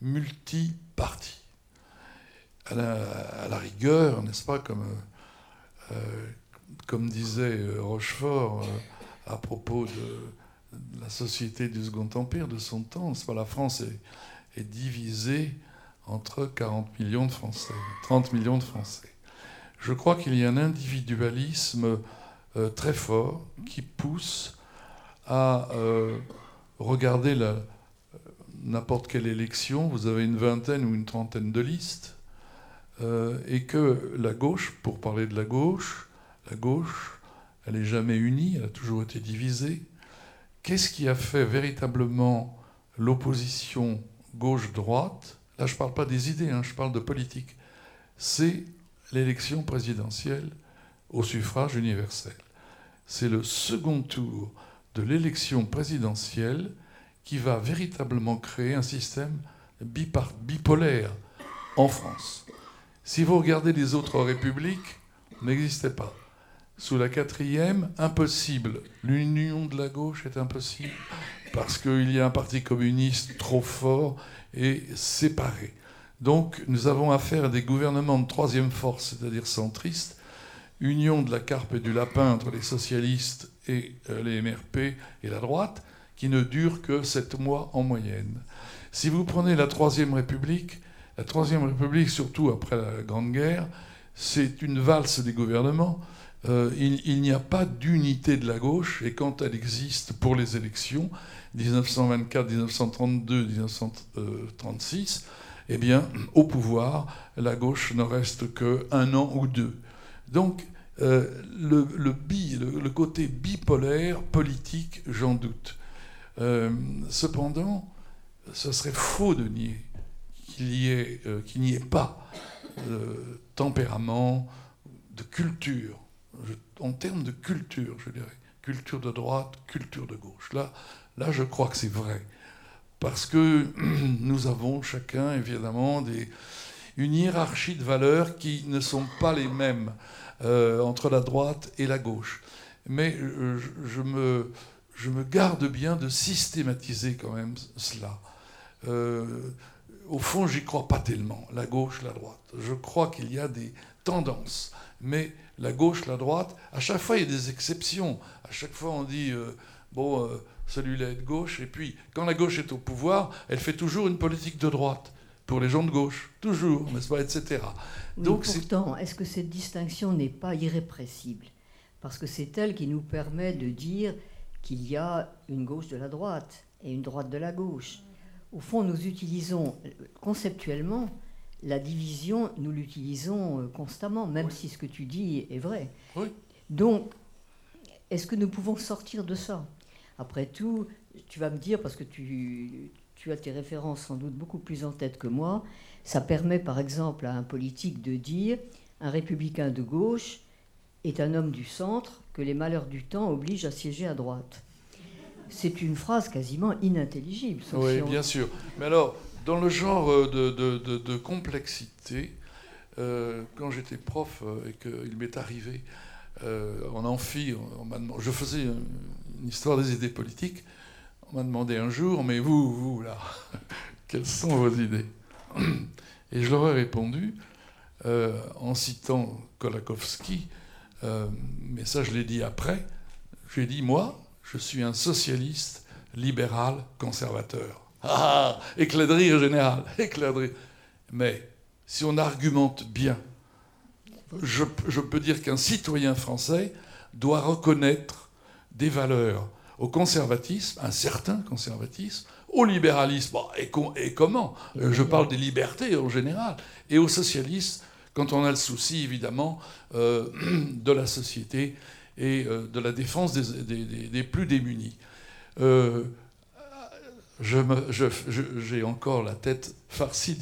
multipartie. À la, rigueur, n'est-ce pas, comme, euh, comme disait Rochefort, à propos de, la société du Second Empire de son temps. La France est, divisée entre 40 millions de Français, 30 millions de Français. Je crois qu'il y a un individualisme euh, très fort qui pousse à euh, regarder n'importe quelle élection, vous avez une vingtaine ou une trentaine de listes, euh, et que la gauche, pour parler de la gauche, la gauche elle n'est jamais unie, elle a toujours été divisée. Qu'est-ce qui a fait véritablement l'opposition gauche-droite? Là, je ne parle pas des idées, hein, je parle de politique. C'est l'élection présidentielle au suffrage universel. C'est le second tour de l'élection présidentielle qui va véritablement créer un système bipolaire en France. Si vous regardez les autres républiques, n'existait pas. Sous la quatrième, impossible. L'union de la gauche est impossible parce qu'il y a un parti communiste trop fort et séparé. Donc nous avons affaire à des gouvernements de troisième force, c'est-à-dire centristes, union de la carpe et du lapin entre les socialistes et euh, les MRP et la droite, qui ne dure que sept mois en moyenne. Si vous prenez la Troisième République, la Troisième République, surtout après la Grande Guerre, c'est une valse des gouvernements euh, il, n'y a pas d'unité de la gauche, et quand elle existe pour les élections, 1924, 1932, 1936, eh bien, au pouvoir, la gauche ne reste qu'un an ou deux. Donc, euh, le, côté bipolaire politique, j'en doute. Euh, cependant, ce serait faux de nier qu'il n'y ait, ait, pas de tempérament, de culture, en termes de culture, je dirais, culture de droite, culture de gauche. Là, là je crois que c'est vrai. Parce que nous avons chacun, évidemment, une hiérarchie de valeurs qui ne sont pas les mêmes euh, entre la droite et la gauche. Mais euh, je, me, je me garde bien de systématiser quand même cela. Euh, au fond, j'y crois pas tellement, la gauche, la droite. Je crois qu'il y a des tendances, mais la gauche, la droite, à chaque fois, il y a des exceptions. À chaque fois, on dit, bon, celui-là est de gauche, et puis, quand la gauche est au pouvoir, elle fait toujours une politique de droite pour les gens de gauche, toujours, n'est-ce pas, etc. Donc, pourtant, est-ce que cette distinction n'est pas irrépressible? Parce que c'est elle qui nous permet de dire qu'il y a une gauche de la droite et une droite de la gauche. Au fond, nous utilisons conceptuellement la division, nous l'utilisons euh, constamment, même si ce que tu dis est vrai. Oui. Donc, est-ce que nous pouvons sortir de ça? Après tout, tu vas me dire, parce que tu, tu as tes références sans doute beaucoup plus en tête que moi, ça permet par exemple à un politique de dire un républicain de gauche est un homme du centre que les malheurs du temps obligent à siéger à droite. C'est une phrase quasiment inintelligible. Oui, bien sûr. Mais alors, dans le genre euh, de, complexité, euh, quand j'étais prof euh, et qu'il m'est arrivé en amphi, je faisais une histoire des idées politiques, on m'a demandé un jour, mais vous, vous, là, quelles sont vos idées Et je leur ai répondu euh, en citant Kolakowski, euh, mais ça je l'ai dit après, j'ai dit, moi, je suis un socialiste libéral conservateur. Ah, éclat de rire général, éclat de rire. Mais si on argumente bien, je, peux dire qu'un citoyen français doit reconnaître des valeurs au conservatisme, un certain conservatisme, au libéralisme, et, et, comment? Euh, Je parle des libertés en général, et au socialisme, quand on a le souci évidemment euh, de la société et euh, de la défense des, plus démunis. J'ai encore la tête farcie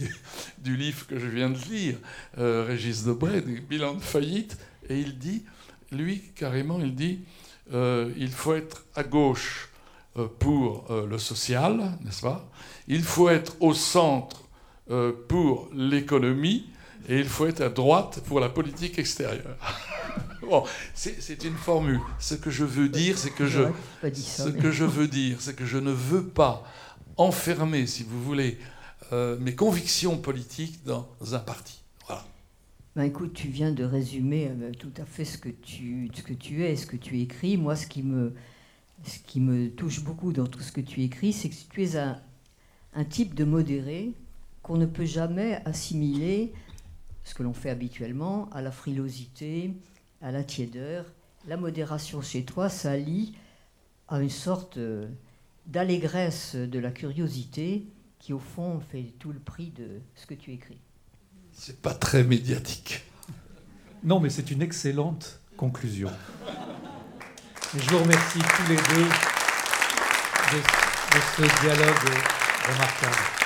du, livre que je viens de lire, Régis Debray, du bilan de faillite, et il dit, lui carrément, il dit, euh, il faut être à gauche euh, pour euh, le social, n'est-ce pas? Il faut être au centre pour l'économie et il faut être à droite pour la politique extérieure. bon, c'est une formule. Ce que je veux dire, c'est que je, ce que je veux dire, c'est que je ne veux pas enfermer, si vous voulez, mes convictions politiques dans un parti. Ben écoute, tu viens de résumer euh, tout à fait ce que tu, ce que tu es, ce que tu écris. Moi, ce qui me, ce qui me touche beaucoup dans tout ce que tu écris, c'est que tu es un, type de modéré qu'on ne peut jamais assimiler, ce que l'on fait habituellement, à la frilosité, à la tiédeur. La modération chez toi, ça lie à une sorte euh, d'allégresse de la curiosité qui, au fond, fait tout le prix de ce que tu écris. C'est pas très médiatique. Non, mais c'est une excellente conclusion. je vous remercie tous les deux de ce dialogue remarquable.